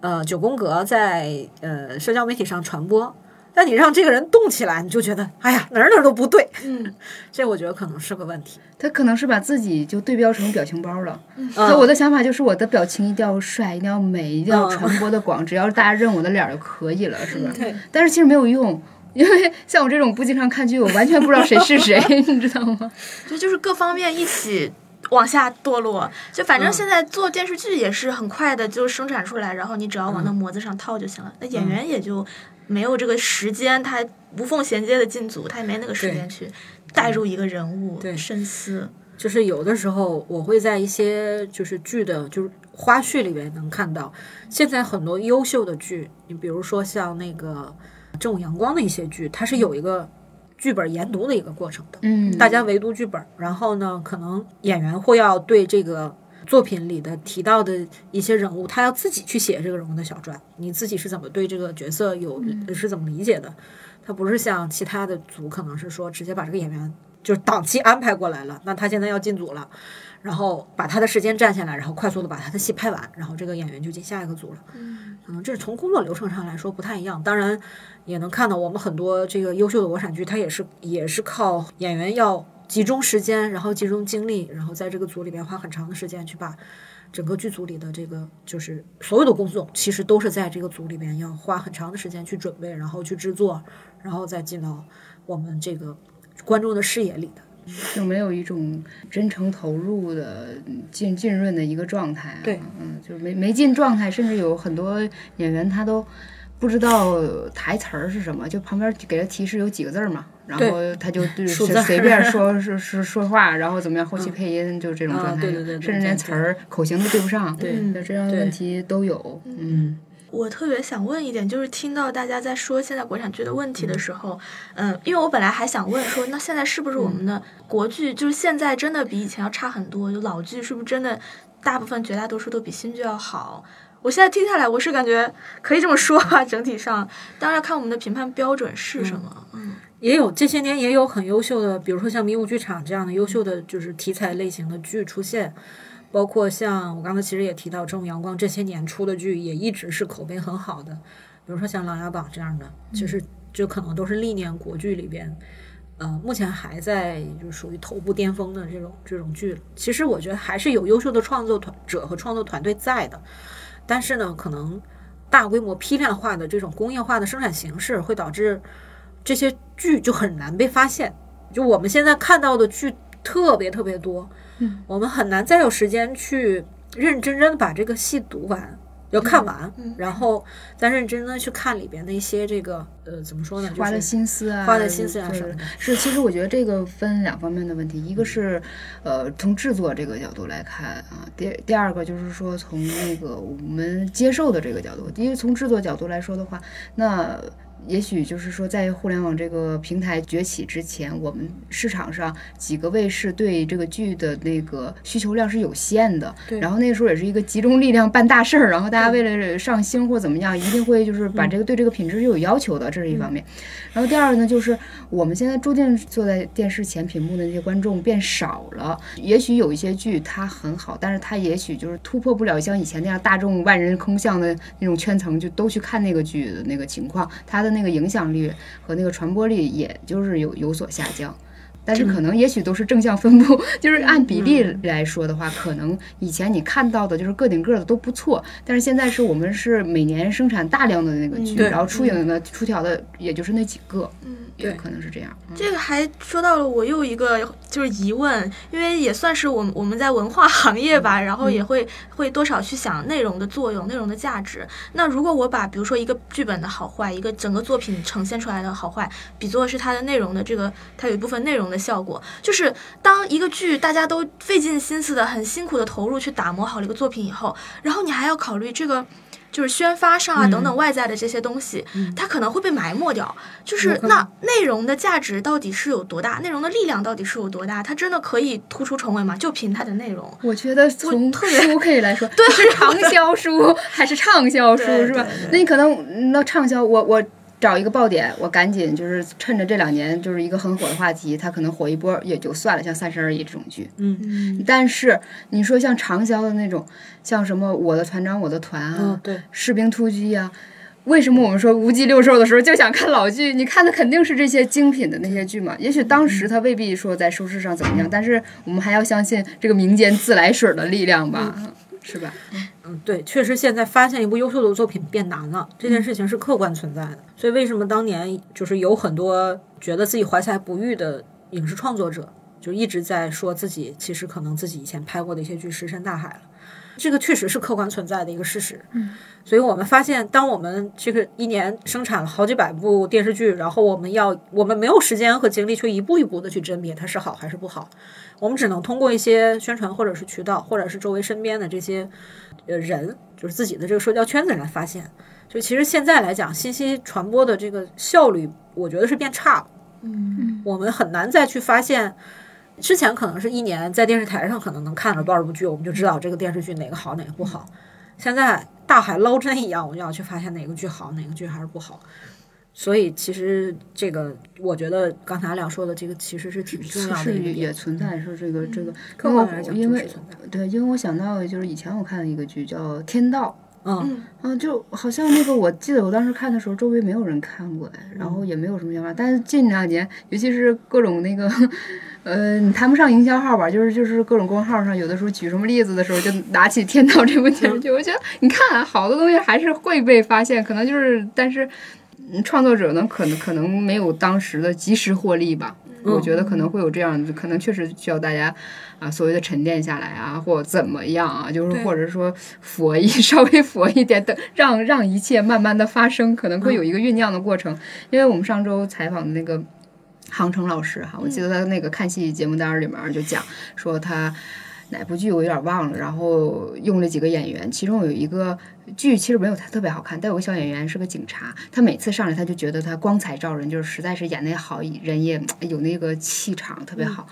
呃九宫格在呃社交媒体上传播。但你让这个人动起来，你就觉得哎呀哪儿哪儿都不对。嗯，这我觉得可能是个问题。他可能是把自己就对标成表情包了。嗯那我的想法就是，我的表情一定要帅，一定要美，一定要嗯传播的广，只要是大家认我的脸就可以了，是吧？对。但是其实没有用，因为像我这种不经常看剧，我完全不知道谁是谁，你知道吗？就就是各方面一起往下堕落。就反正现在做电视剧也是很快的就生产出来，然后你只要往那模子上套就行了。那演员也就没有这个时间，他无缝衔接的进组，他也没那个时间去带入一个人物对。深思。就是有的时候我会在一些就是剧的，就是花絮里面能看到，现在很多优秀的剧，你比如说像那个《正午阳光》的一些剧，它是有一个剧本研读的一个过程的。嗯，大家围读剧本，然后呢，可能演员会要对这个作品里的提到的一些人物，他要自己去写这个人物的小传，你自己是怎么对这个角色有、是怎么理解的？他不是像其他的组，可能是说直接把这个演员就是档期安排过来了，那他现在要进组了，然后把他的时间占下来，然后快速的把他的戏拍完，然后这个演员就进下一个组了。可能这是从工作流程上来说不太一样，当然也能看到我们很多这个优秀的国产剧，它也是也是靠演员要集中时间，然后集中精力，然后在这个组里边花很长的时间去把整个剧组里的这个就是所有的工作，其实都是在这个组里边要花很长的时间去准备，然后去制作，然后再进到我们这个观众的视野里的。就没有一种真诚投入的浸浸润的一个状态、啊。对，嗯，就没没进状态，甚至有很多演员他都不知道台词儿是什么，就旁边给他提示有几个字儿嘛，然后他就对随随便 说说说说话，然后怎么样，后期配音就这种啊状态，甚至连词儿口型都对不上，对这样的问题都有。嗯，我特别想问一点，就是听到大家在说现在国产剧的问题的时候，嗯，因为我本来还想问说，那现在是不是我们的国剧就是现在真的比以前要差很多？就老剧是不是真的大部分绝大多数都比新剧要好？我现在听下来，我是感觉可以这么说吧，整体上，当然要看我们的评判标准是什么。嗯也有这些年也有很优秀的，比如说像迷雾剧场这样的优秀的就是题材类型的剧出现，包括像我刚才其实也提到《正午阳光》这些年出的剧也一直是口碑很好的，比如说像《琅琊榜》这样的，其实就可能都是历年国剧里边，呃，目前还在就属于头部巅峰的这种这种剧。其实我觉得还是有优秀的创作团者和创作团队在的，但是呢，可能大规模批量化的这种工业化的生产形式会导致。这些剧就很难被发现。就我们现在看到的剧特别特别多，嗯，我们很难再有时间去认认真真的把这个戏读完，要看完，嗯然后再认真的去看里边的一些这个呃怎么说呢，就是花的心思啊，花的心思啊对什么的是，其实我觉得这个分两方面的问题，一个是呃从制作这个角度来看啊，第第二个就是说从那个我们接受的这个角度，因为从制作角度来说的话，那。也许就是说，在互联网这个平台崛起之前，我们市场上几个卫视对这个剧的那个需求量是有限的。对然后那个时候也是一个集中力量办大事儿，然后大家为了上星或怎么样，一定会就是把这个对这个品质是有要求的，这是一方面。然后第二个呢，就是我们现在注定坐在电视前屏幕的那些观众变少了。也许有一些剧它很好，但是它也许就是突破不了像以前那样大众万人空巷的那种圈层，就都去看那个剧的那个情况，它的那个影响力和那个传播力，也就是有有所下降。但是可能也许都是正向分布，就是按比例来说的话，可能以前你看到的就是个顶个的都不错，但是现在是我们是每年生产大量的那个剧，然后出影的出条的也就是那几个，嗯，也对可能是这样。嗯这个还说到了我又一个就是疑问，因为也算是我们我们在文化行业吧，然后也会会多少去想内容的作用、内容的价值。那如果我把比如说一个剧本的好坏，一个整个作品呈现出来的好坏，比作是它的内容的这个，它有一部分内容的效果，就是当一个剧大家都费尽心思的、很辛苦的投入去打磨好了一个作品以后，然后你还要考虑这个。就是宣发上啊等等外在的这些东西，它可能会被埋没掉。就是那内容的价值到底是有多大？内容的力量到底是有多大？它真的可以突出重围吗？就凭它的内容？我觉得从特别书可以来说，对，是畅销书还是畅销书是吧？那你可能那畅销，我我找一个爆点，我赶紧就是趁着这两年就是一个很火的话题，它可能火一波也就算了，像《三十而已》这种剧。嗯，但是你说像长销的那种，像什么《我的团长我的团》啊，嗯对士兵突击》啊。为什么我们说无极六兽的时候就想看老剧？你看的肯定是这些精品的那些剧嘛。也许当时它未必说在收视上怎么样，但是我们还要相信这个民间自来水的力量吧，是吧？嗯，对，确实现在发现一部优秀的作品变难了，这件事情是客观存在的。所以为什么当年就是有很多觉得自己怀才不遇的影视创作者，就一直在说自己其实可能自己以前拍过的一些剧石沉大海了。这个确实是客观存在的一个事实。嗯，所以我们发现，当我们这个一年生产了好几百部电视剧，然后我们要我们没有时间和精力去一步一步的去甄别它是好还是不好，我们只能通过一些宣传或者是渠道，或者是周围身边的这些呃人，就是自己的这个社交圈子来发现。就其实现在来讲，信息传播的这个效率，我觉得是变差了。嗯我们很难再去发现。之前可能是一年在电视台上可能能看了多少部剧，我们就知道这个电视剧哪个好哪个不好。现在大海捞针一样，我就要去发现哪个剧好，哪个剧还是不好。所以其实这个，我觉得刚才俩说的这个其实是挺重要的是一也存在说这个这个，客因为观来讲就因为是存在。对，因为我想到就是以前我看的一个剧叫《天道》。嗯，嗯嗯，就好像那个，我记得我当时看的时候，周围没有人看过哎，然后也没有什么想法。但是近两年，尤其是各种那个，呃，你谈不上营销号吧，就是就是各种公号上，有的时候举什么例子的时候，就拿起《天道》这部电视剧，我觉得你看，好多东西还是会被发现，可能就是，但是。嗯创作者呢，可能可能没有当时的及时获利吧，我觉得可能会有这样的，可能确实需要大家啊，所谓的沉淀下来啊，或怎么样啊，就是或者说佛一稍微佛一点，等让 让一切慢慢的发生，可能会有一个酝酿的过程。因为我们上周采访的那个杭城老师哈，我记得他那个看戏节目单儿里面就讲说他。哪部剧我有点忘了，然后用了几个演员，其中有一个剧其实没有他特别好看，但有个小演员是个警察，他每次上来他就觉得他光彩照人，就是实在是演的也好，人也有那个气场特别好，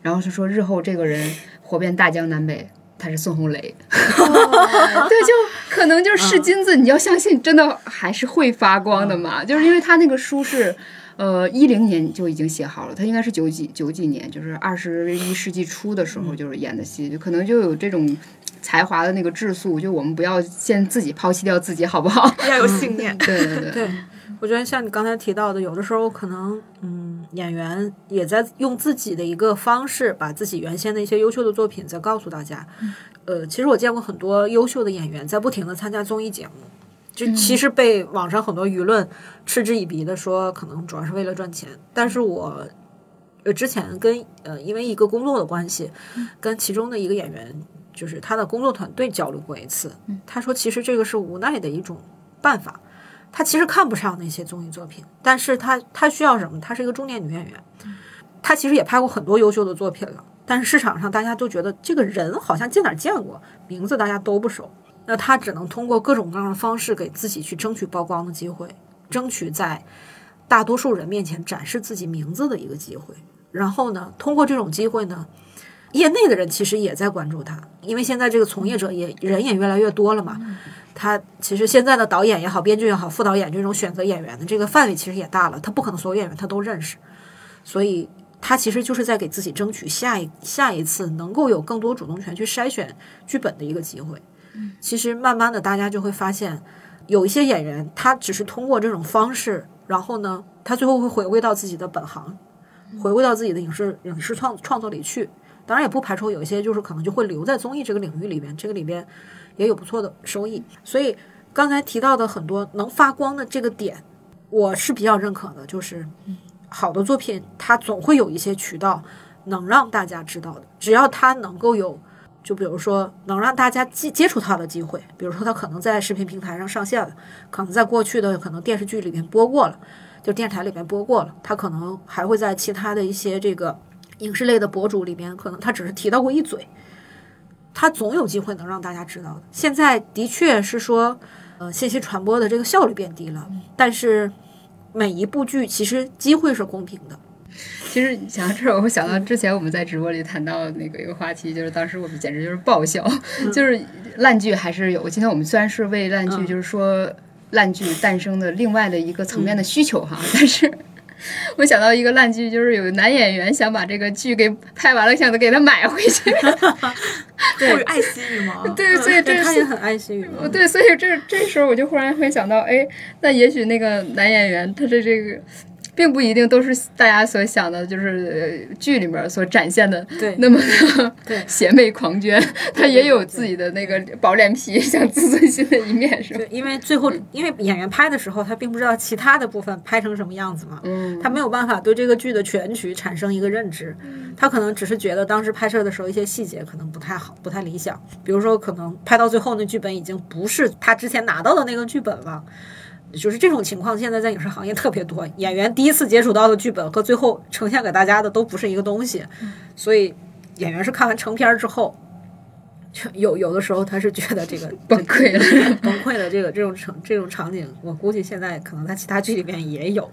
然后就说日后这个人火遍大江南北。他是孙红雷，对，就可能就是是金子，你要相信，真的还是会发光的嘛。就是因为他那个书是，呃，一零年就已经写好了，他应该是九几九几年，就是二十一世纪初的时候就是演的戏，就可能就有这种才华的那个质素。就我们不要先自己抛弃掉自己，好不好？要有信念。对对对，对，我觉得像你刚才提到的，有的时候可能，嗯，演员也在用自己的一个方式，把自己原先的一些优秀的作品再告诉大家。呃，其实我见过很多优秀的演员在不停的参加综艺节目，就其实被网上很多舆论嗤之以鼻的说，可能主要是为了赚钱。但是我，呃，之前跟呃，因为一个工作的关系，跟其中的一个演员，就是他的工作团队交流过一次，他说其实这个是无奈的一种办法。他其实看不上那些综艺作品，但是他他需要什么？他是一个中年女演员，他其实也拍过很多优秀的作品了，但是市场上大家都觉得这个人好像见哪儿见过，名字大家都不熟，那他只能通过各种各样的方式给自己去争取曝光的机会，争取在大多数人面前展示自己名字的一个机会。然后呢，通过这种机会呢，业内的人其实也在关注他，因为现在这个从业者也人也越来越多了嘛。他其实现在的导演也好，编剧也好，副导演这种选择演员的这个范围其实也大了，他不可能所有演员他都认识，所以他其实就是在给自己争取下一下一次能够有更多主动权去筛选剧本的一个机会。其实慢慢的大家就会发现，有一些演员他只是通过这种方式，然后呢，他最后会回归到自己的本行，回归到自己的影视影视创创作里去。当然也不排除有一些就是可能就会留在综艺这个领域里边，这个里边也有不错的收益。所以刚才提到的很多能发光的这个点，我是比较认可的，就是好的作品它总会有一些渠道能让大家知道的，只要它能够有，就比如说能让大家接接触它的机会，比如说他可能在视频平台上上线了，可能在过去的可能电视剧里面播过了，就电视台里面播过了，他可能还会在其他的一些这个影视类的博主里面，可能他只是提到过一嘴，他总有机会能让大家知道的。现在的确是说，呃，信息传播的这个效率变低了，但是每一部剧其实机会是公平的。其实想到这儿，我会想到之前我们在直播里谈到那个一个话题，就是当时我们简直就是爆笑，就是烂剧还是有。今天我们虽然是为烂剧，嗯就是说烂剧诞生的另外的一个层面的需求哈，但是。我想到一个烂剧，就是有男演员想把这个剧给拍完了，想给他买回去。对，爱惜羽毛。对，所以这他也很爱惜羽毛。对，所以这这时候我就忽然会想到，哎，那也许那个男演员他的这个。并不一定都是大家所想的，就是呃剧里面所展现的对那么的对 邪魅狂狷，他也有自己的那个薄脸皮、想自尊心的一面，是吧？因为最后，因为演员拍的时候，他并不知道其他的部分拍成什么样子嘛，嗯他没有办法对这个剧的全局产生一个认知，他可能只是觉得当时拍摄的时候一些细节可能不太好，不太理想，比如说可能拍到最后那剧本已经不是他之前拿到的那个剧本了。就是这种情况，现在在影视行业特别多。演员第一次接触到的剧本和最后呈现给大家的都不是一个东西，所以演员是看完成片儿之后，就有有的时候他是觉得这个崩溃了。崩溃的这个这种场这种场景，我估计现在可能在其他剧里面也有，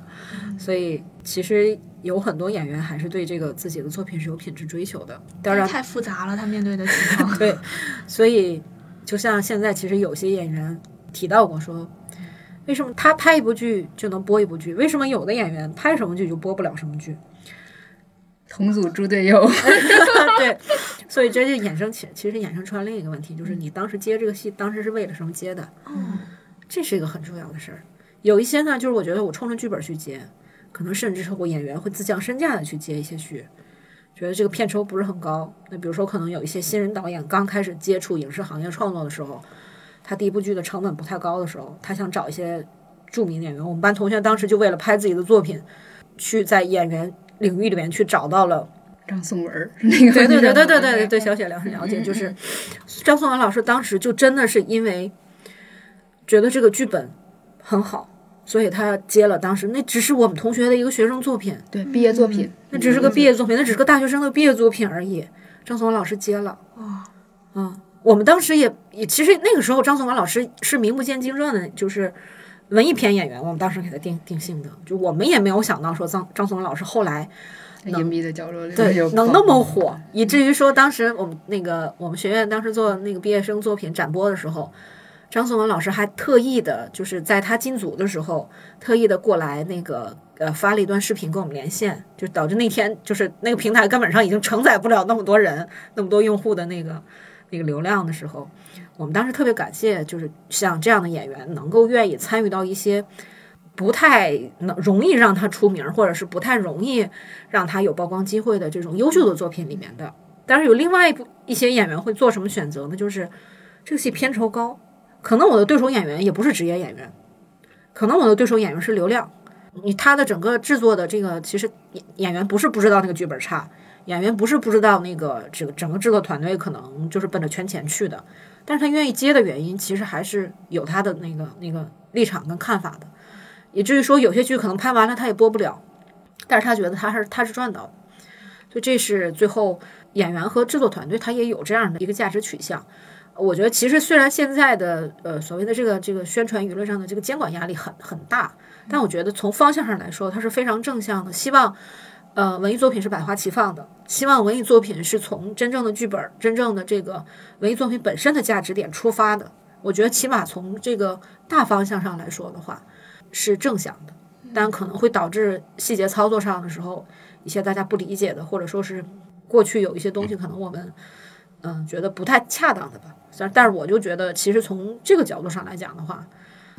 所以其实有很多演员还是对这个自己的作品是有品质追求的。当然，太复杂了，他面对的情况。对，所以就像现在，其实有些演员提到过说，为什么他拍一部剧就能播一部剧？为什么有的演员拍什么剧就播不了什么剧？同组猪队友，对，所以这就衍生起，其实衍生出来另一个问题，就是你当时接这个戏，当时是为了什么接的？这是一个很重要的事儿。有一些呢，就是我觉得我冲着剧本去接，可能甚至是我演员会自降身价的去接一些剧，觉得这个片酬不是很高。那比如说，可能有一些新人导演刚开始接触影视行业创作的时候，他第一部剧的成本不太高的时候，他想找一些著名演员。我们班同学当时就为了拍自己的作品，去在演员领域里面去找到了。张颂文儿那个，对对对对对对对对，小雪了很了解，就是张颂文老师当时就真的是因为觉得这个剧本很好，所以他接了当时那只是我们同学的一个学生作品，对毕业作品，那只是个毕业作品，那只是个大学生的毕业作品而已。张颂文老师接了，哦，嗯，我们当时也也其实那个时候张颂文老师是名不见经传的，就是文艺片演员，我们当时给他定定性的，就我们也没有想到说张张颂文老师后来。隐蔽的角落里对，能那么火，以至于说当时我们那个我们学院当时做那个毕业生作品展播的时候，张颂文老师还特意的，就是在他进组的时候，特意的过来那个呃发了一段视频跟我们连线，就导致那天就是那个平台根本上已经承载不了那么多人、那么多用户的那个那个流量的时候，我们当时特别感谢，就是像这样的演员能够愿意参与到一些。不太能容易让他出名，或者是不太容易让他有曝光机会的这种优秀的作品里面的。但是有另外一部一些演员会做什么选择呢？就是这个戏片酬高，可能我的对手演员也不是职业演员，可能我的对手演员是流量。你他的整个制作的这个，其实演演员不是不知道那个剧本差，演员不是不知道那个这个整个制作团队可能就是奔着圈钱去的，但是他愿意接的原因，其实还是有他的那个那个立场跟看法的。以至于说有些剧可能拍完了他也播不了，但是他觉得他是他是赚到的，所以这是最后演员和制作团队他也有这样的一个价值取向。我觉得其实虽然现在的呃所谓的这个这个宣传舆论上的这个监管压力很很大，但我觉得从方向上来说它是非常正向的。希望呃文艺作品是百花齐放的，希望文艺作品是从真正的剧本、真正的这个文艺作品本身的价值点出发的。我觉得起码从这个大方向上来说的话。是正向的，但可能会导致细节操作上的时候一些大家不理解的，或者说是过去有一些东西可能我们嗯觉得不太恰当的吧。但但是我就觉得，其实从这个角度上来讲的话，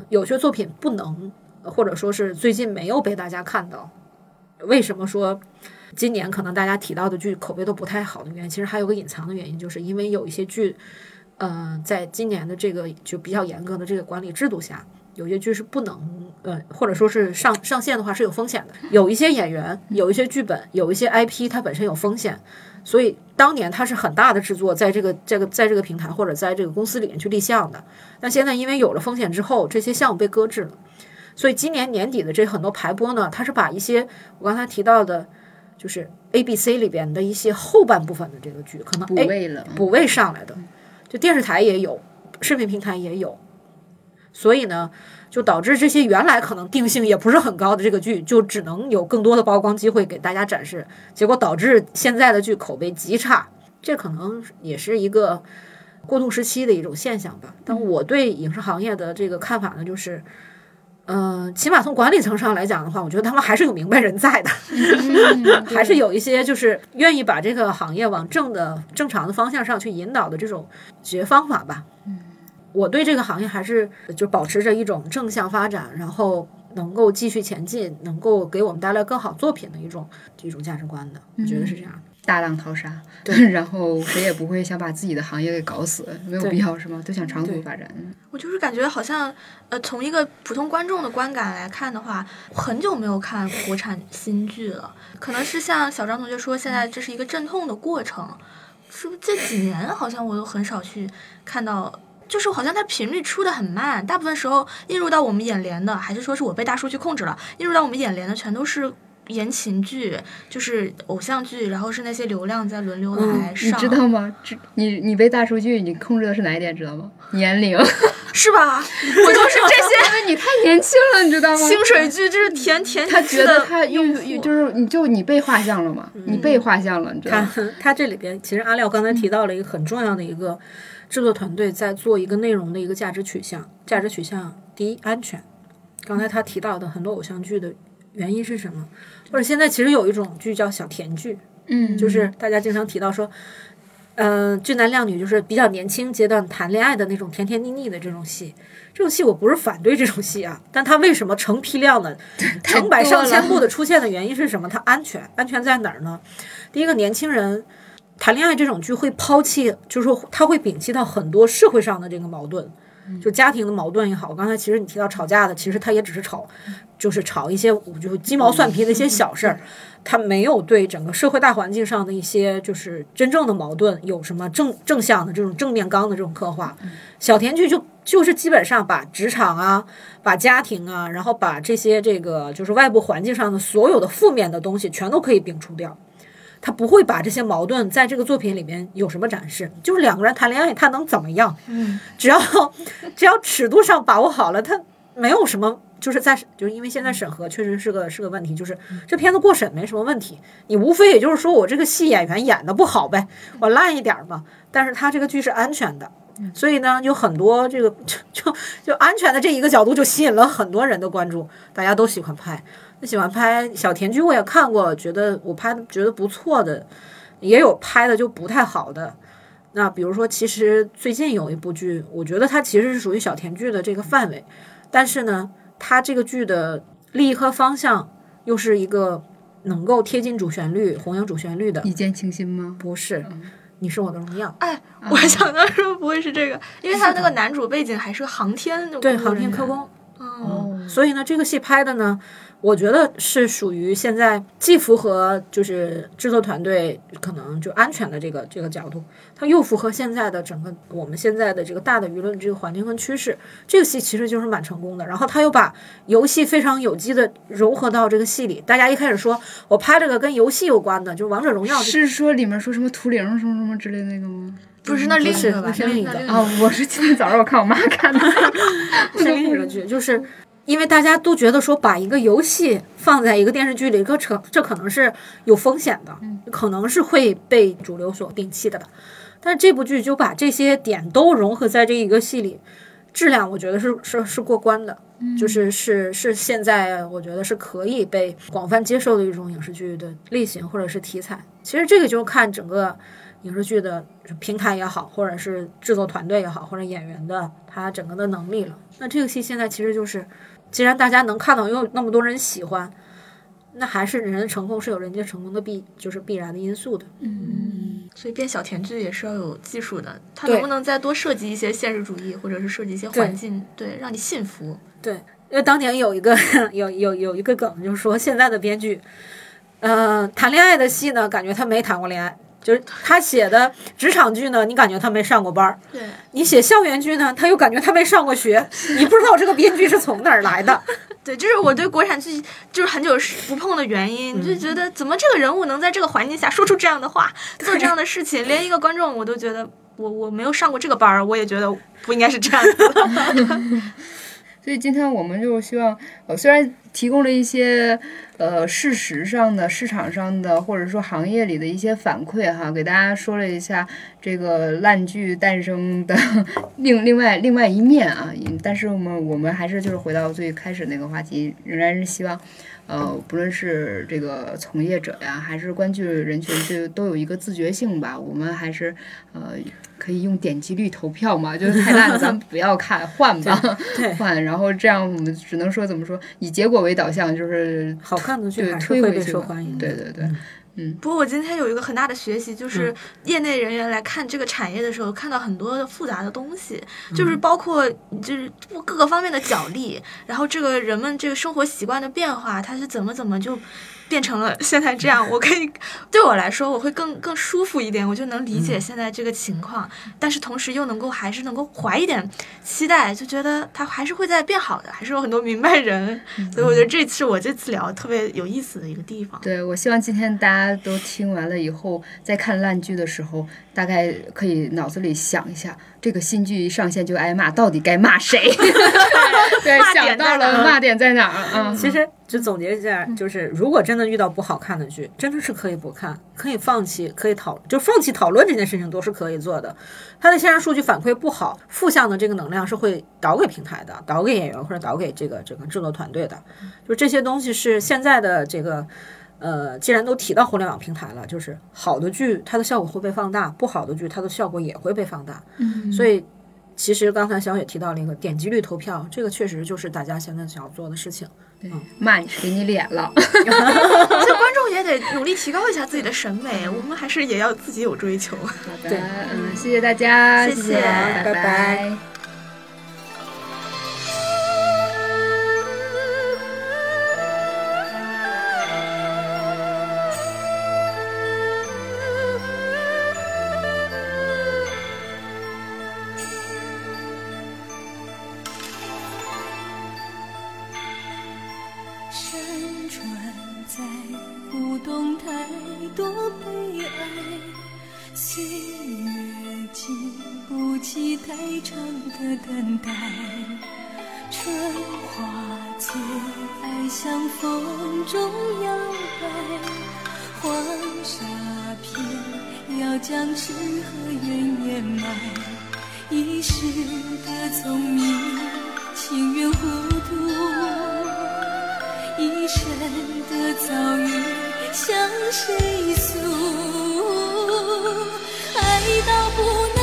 有些作品不能，或者说是最近没有被大家看到。为什么说今年可能大家提到的剧口碑都不太好的原因，其实还有个隐藏的原因，就是因为有一些剧，嗯，在今年的这个就比较严格的这个管理制度下。有些剧是不能，呃，或者说是上上线的话是有风险的。有一些演员，有一些剧本，有一些 IP，它本身有风险，所以当年它是很大的制作，在这个这个在这个平台或者在这个公司里面去立项的。但现在因为有了风险之后，这些项目被搁置了，所以今年年底的这很多排播呢，它是把一些我刚才提到的，就是 A、B、C 里边的一些后半部分的这个剧，可能补位了，补位上来的，就电视台也有，视频平台也有。所以呢，就导致这些原来可能定性也不是很高的这个剧，就只能有更多的曝光机会给大家展示，结果导致现在的剧口碑极差。这可能也是一个过渡时期的一种现象吧。但我对影视行业的这个看法呢，就是，嗯，起码从管理层上来讲的话，我觉得他们还是有明白人在的，还是有一些就是愿意把这个行业往正的正常的方向上去引导的这种解决方法吧。我对这个行业还是就保持着一种正向发展，然后能够继续前进，能够给我们带来更好作品的一种一种价值观的，我觉得是这样。大浪淘沙，对，然后谁也不会想把自己的行业给搞死，没有必要是吗？都想长足发展。我就是感觉好像，呃，从一个普通观众的观感来看的话，很久没有看国产新剧了。可能是像小张同学说，现在这是一个阵痛的过程，是不是这几年好像我都很少去看到。就是好像它频率出的很慢，大部分时候映入到我们眼帘的，还是说是我被大数据控制了，映入到我们眼帘的全都是言情剧，就是偶像剧，然后是那些流量在轮流来上。你知道吗？你你被大数据你控制的是哪一点？知道吗？年龄，是吧？我就是这些，因为你太年轻了，你知道吗？清水剧就是甜甜，他觉得他用就是你就你被画像了嘛？你被画像了，你知道吗？他他这里边其实阿廖刚才提到了一个很重要的一个。制作团队在做一个内容的一个价值取向，价值取向第一安全。刚才他提到的很多偶像剧的原因是什么？或者现在其实有一种剧叫小甜剧，嗯，就是大家经常提到说，嗯，俊男靓女就是比较年轻阶段谈恋爱的那种甜甜腻腻的这种戏。这种戏我不是反对这种戏啊，但它为什么成批量的、成百上千部的出现的原因是什么？它安全，安全在哪儿呢？第一个，年轻人。谈恋爱这种剧会抛弃，就是说他会摒弃到很多社会上的这个矛盾，就家庭的矛盾也好，刚才其实你提到吵架的，其实他也只是吵，就是吵一些就是鸡毛蒜皮的一些小事儿，他没有对整个社会大环境上的一些就是真正的矛盾有什么正正向的这种正面刚的这种刻画。小甜剧就就是基本上把职场啊，把家庭啊，然后把这些这个就是外部环境上的所有的负面的东西全都可以摒除掉。他不会把这些矛盾在这个作品里面有什么展示，就是两个人谈恋爱，他能怎么样？嗯，只要只要尺度上把握好了，他没有什么，就是在就是因为现在审核确实是个是个问题，就是这片子过审没什么问题，你无非也就是说我这个戏演员演的不好呗，我烂一点儿嘛，但是他这个剧是安全的。所以呢，有很多这个就就就安全的这一个角度，就吸引了很多人的关注，大家都喜欢拍。那喜欢拍小甜剧，我也看过，觉得我拍的觉得不错的，也有拍的就不太好的。那比如说，其实最近有一部剧，我觉得它其实是属于小甜剧的这个范围，但是呢，它这个剧的利益和方向又是一个能够贴近主旋律、弘扬主旋律的，一见倾心吗？不是。你是我的荣耀，哎，我想到说不会是这个，因为他那个男主背景还是个航天的对航天科工，哦，所以呢，这个戏拍的呢，我觉得是属于现在既符合就是制作团队可能就安全的这个这个角度，它又符合现在的整个我们现在的这个大的舆论这个环境跟趋势。这个戏其实就是蛮成功的，然后他又把游戏非常有机的融合到这个戏里。大家一开始说我拍这个跟游戏有关的，就是王者荣耀是说里面说什么图灵什么什么之类的那个吗？不是那另一个吧？是另一个那啊，我是今天早上我看我妈看的。是另一个剧，就是因为大家都觉得说把一个游戏放在一个电视剧里，这可这可能是有风险的，可能是会被主流所摒弃的。但是这部剧就把这些点都融合在这一个戏里，质量我觉得是是是过关的，就是是是现在我觉得是可以被广泛接受的一种影视剧的类型或者是题材。其实这个就看整个影视剧的平台也好，或者是制作团队也好，或者演员的他整个的能力了。那这个戏现在其实就是，既然大家能看到，又有那么多人喜欢，那还是人的成功是有人家成功的必就是必然的因素的。嗯所以编小甜剧也是要有技术的，它能不能再多设计一些现实主义，或者是设计一些环境，对，让你信服。对，因为当年有一个有有有一个梗，就是说现在的编剧，呃，谈恋爱的戏呢，感觉他没谈过恋爱。就是他写的职场剧呢，你感觉他没上过班儿；对，你写校园剧呢，他又感觉他没上过学。你不知道这个编剧是从哪儿来的。对，就是我对国产剧就是很久不碰的原因，就觉得怎么这个人物能在这个环境下说出这样的话，做这样的事情，连一个观众我都觉得我我没有上过这个班儿，我也觉得不应该是这样子的。所以今天我们就希望，呃，虽然提供了一些呃事实上的、市场上的，或者说行业里的一些反馈哈，给大家说了一下这个烂剧诞生的 另另外另外一面啊。但是我们我们还是就是回到最开始那个话题，仍然是希望。呃，不论是这个从业者呀，还是观剧人群，这都有一个自觉性吧。我们还是呃，可以用点击率投票嘛，就是太烂的咱们不要看，换吧 换。然后这样我们只能说怎么说，以结果为导向，就是好看的剧对还是会被推回去吧受欢迎对。对对对，不过我今天有一个很大的学习，就是业内人员来看这个产业的时候，看到很多的复杂的东西，就是包括就是各个方面的角力，然后这个人们这个生活习惯的变化，它是怎么怎么就。变成了现在这样，我可以对我来说，我会更更舒服一点，我就能理解现在这个情况，但是同时又能够还是能够怀一点期待，就觉得它还是会在变好的，还是有很多明白人，所以我觉得这是我这次聊特别有意思的一个地方。对，我希望今天大家都听完了以后，在看烂剧的时候，大概可以脑子里想一下，这个新剧一上线就挨骂，到底该骂谁？对，骂想到了骂点在哪儿啊？其实就总结一下，就是如果真的遇到不好看的剧，真的是可以不看，可以放弃，可以讨，就放弃讨论这件事情都是可以做的。它的线上数据反馈不好，负向的这个能量是会导给平台的，导给演员或者导给这个整个制作团队的。就这些东西是现在的这个。呃，既然都提到互联网平台了，就是好的剧它的效果会被放大，不好的剧它的效果也会被放大。嗯所以，其实刚才小雪提到了一个点击率投票，这个确实就是大家现在想要做的事情。骂你是给你脸了。这观众也得努力提高一下自己的审美，我们还是也要自己有追求。好的，嗯，谢谢大家，谢。谢谢拜拜。拜拜等待。春花最爱向风中摇摆，黄沙片要将诗和怨掩埋。一世的聪明，情愿糊涂；一生的遭遇，向谁诉？爱到不能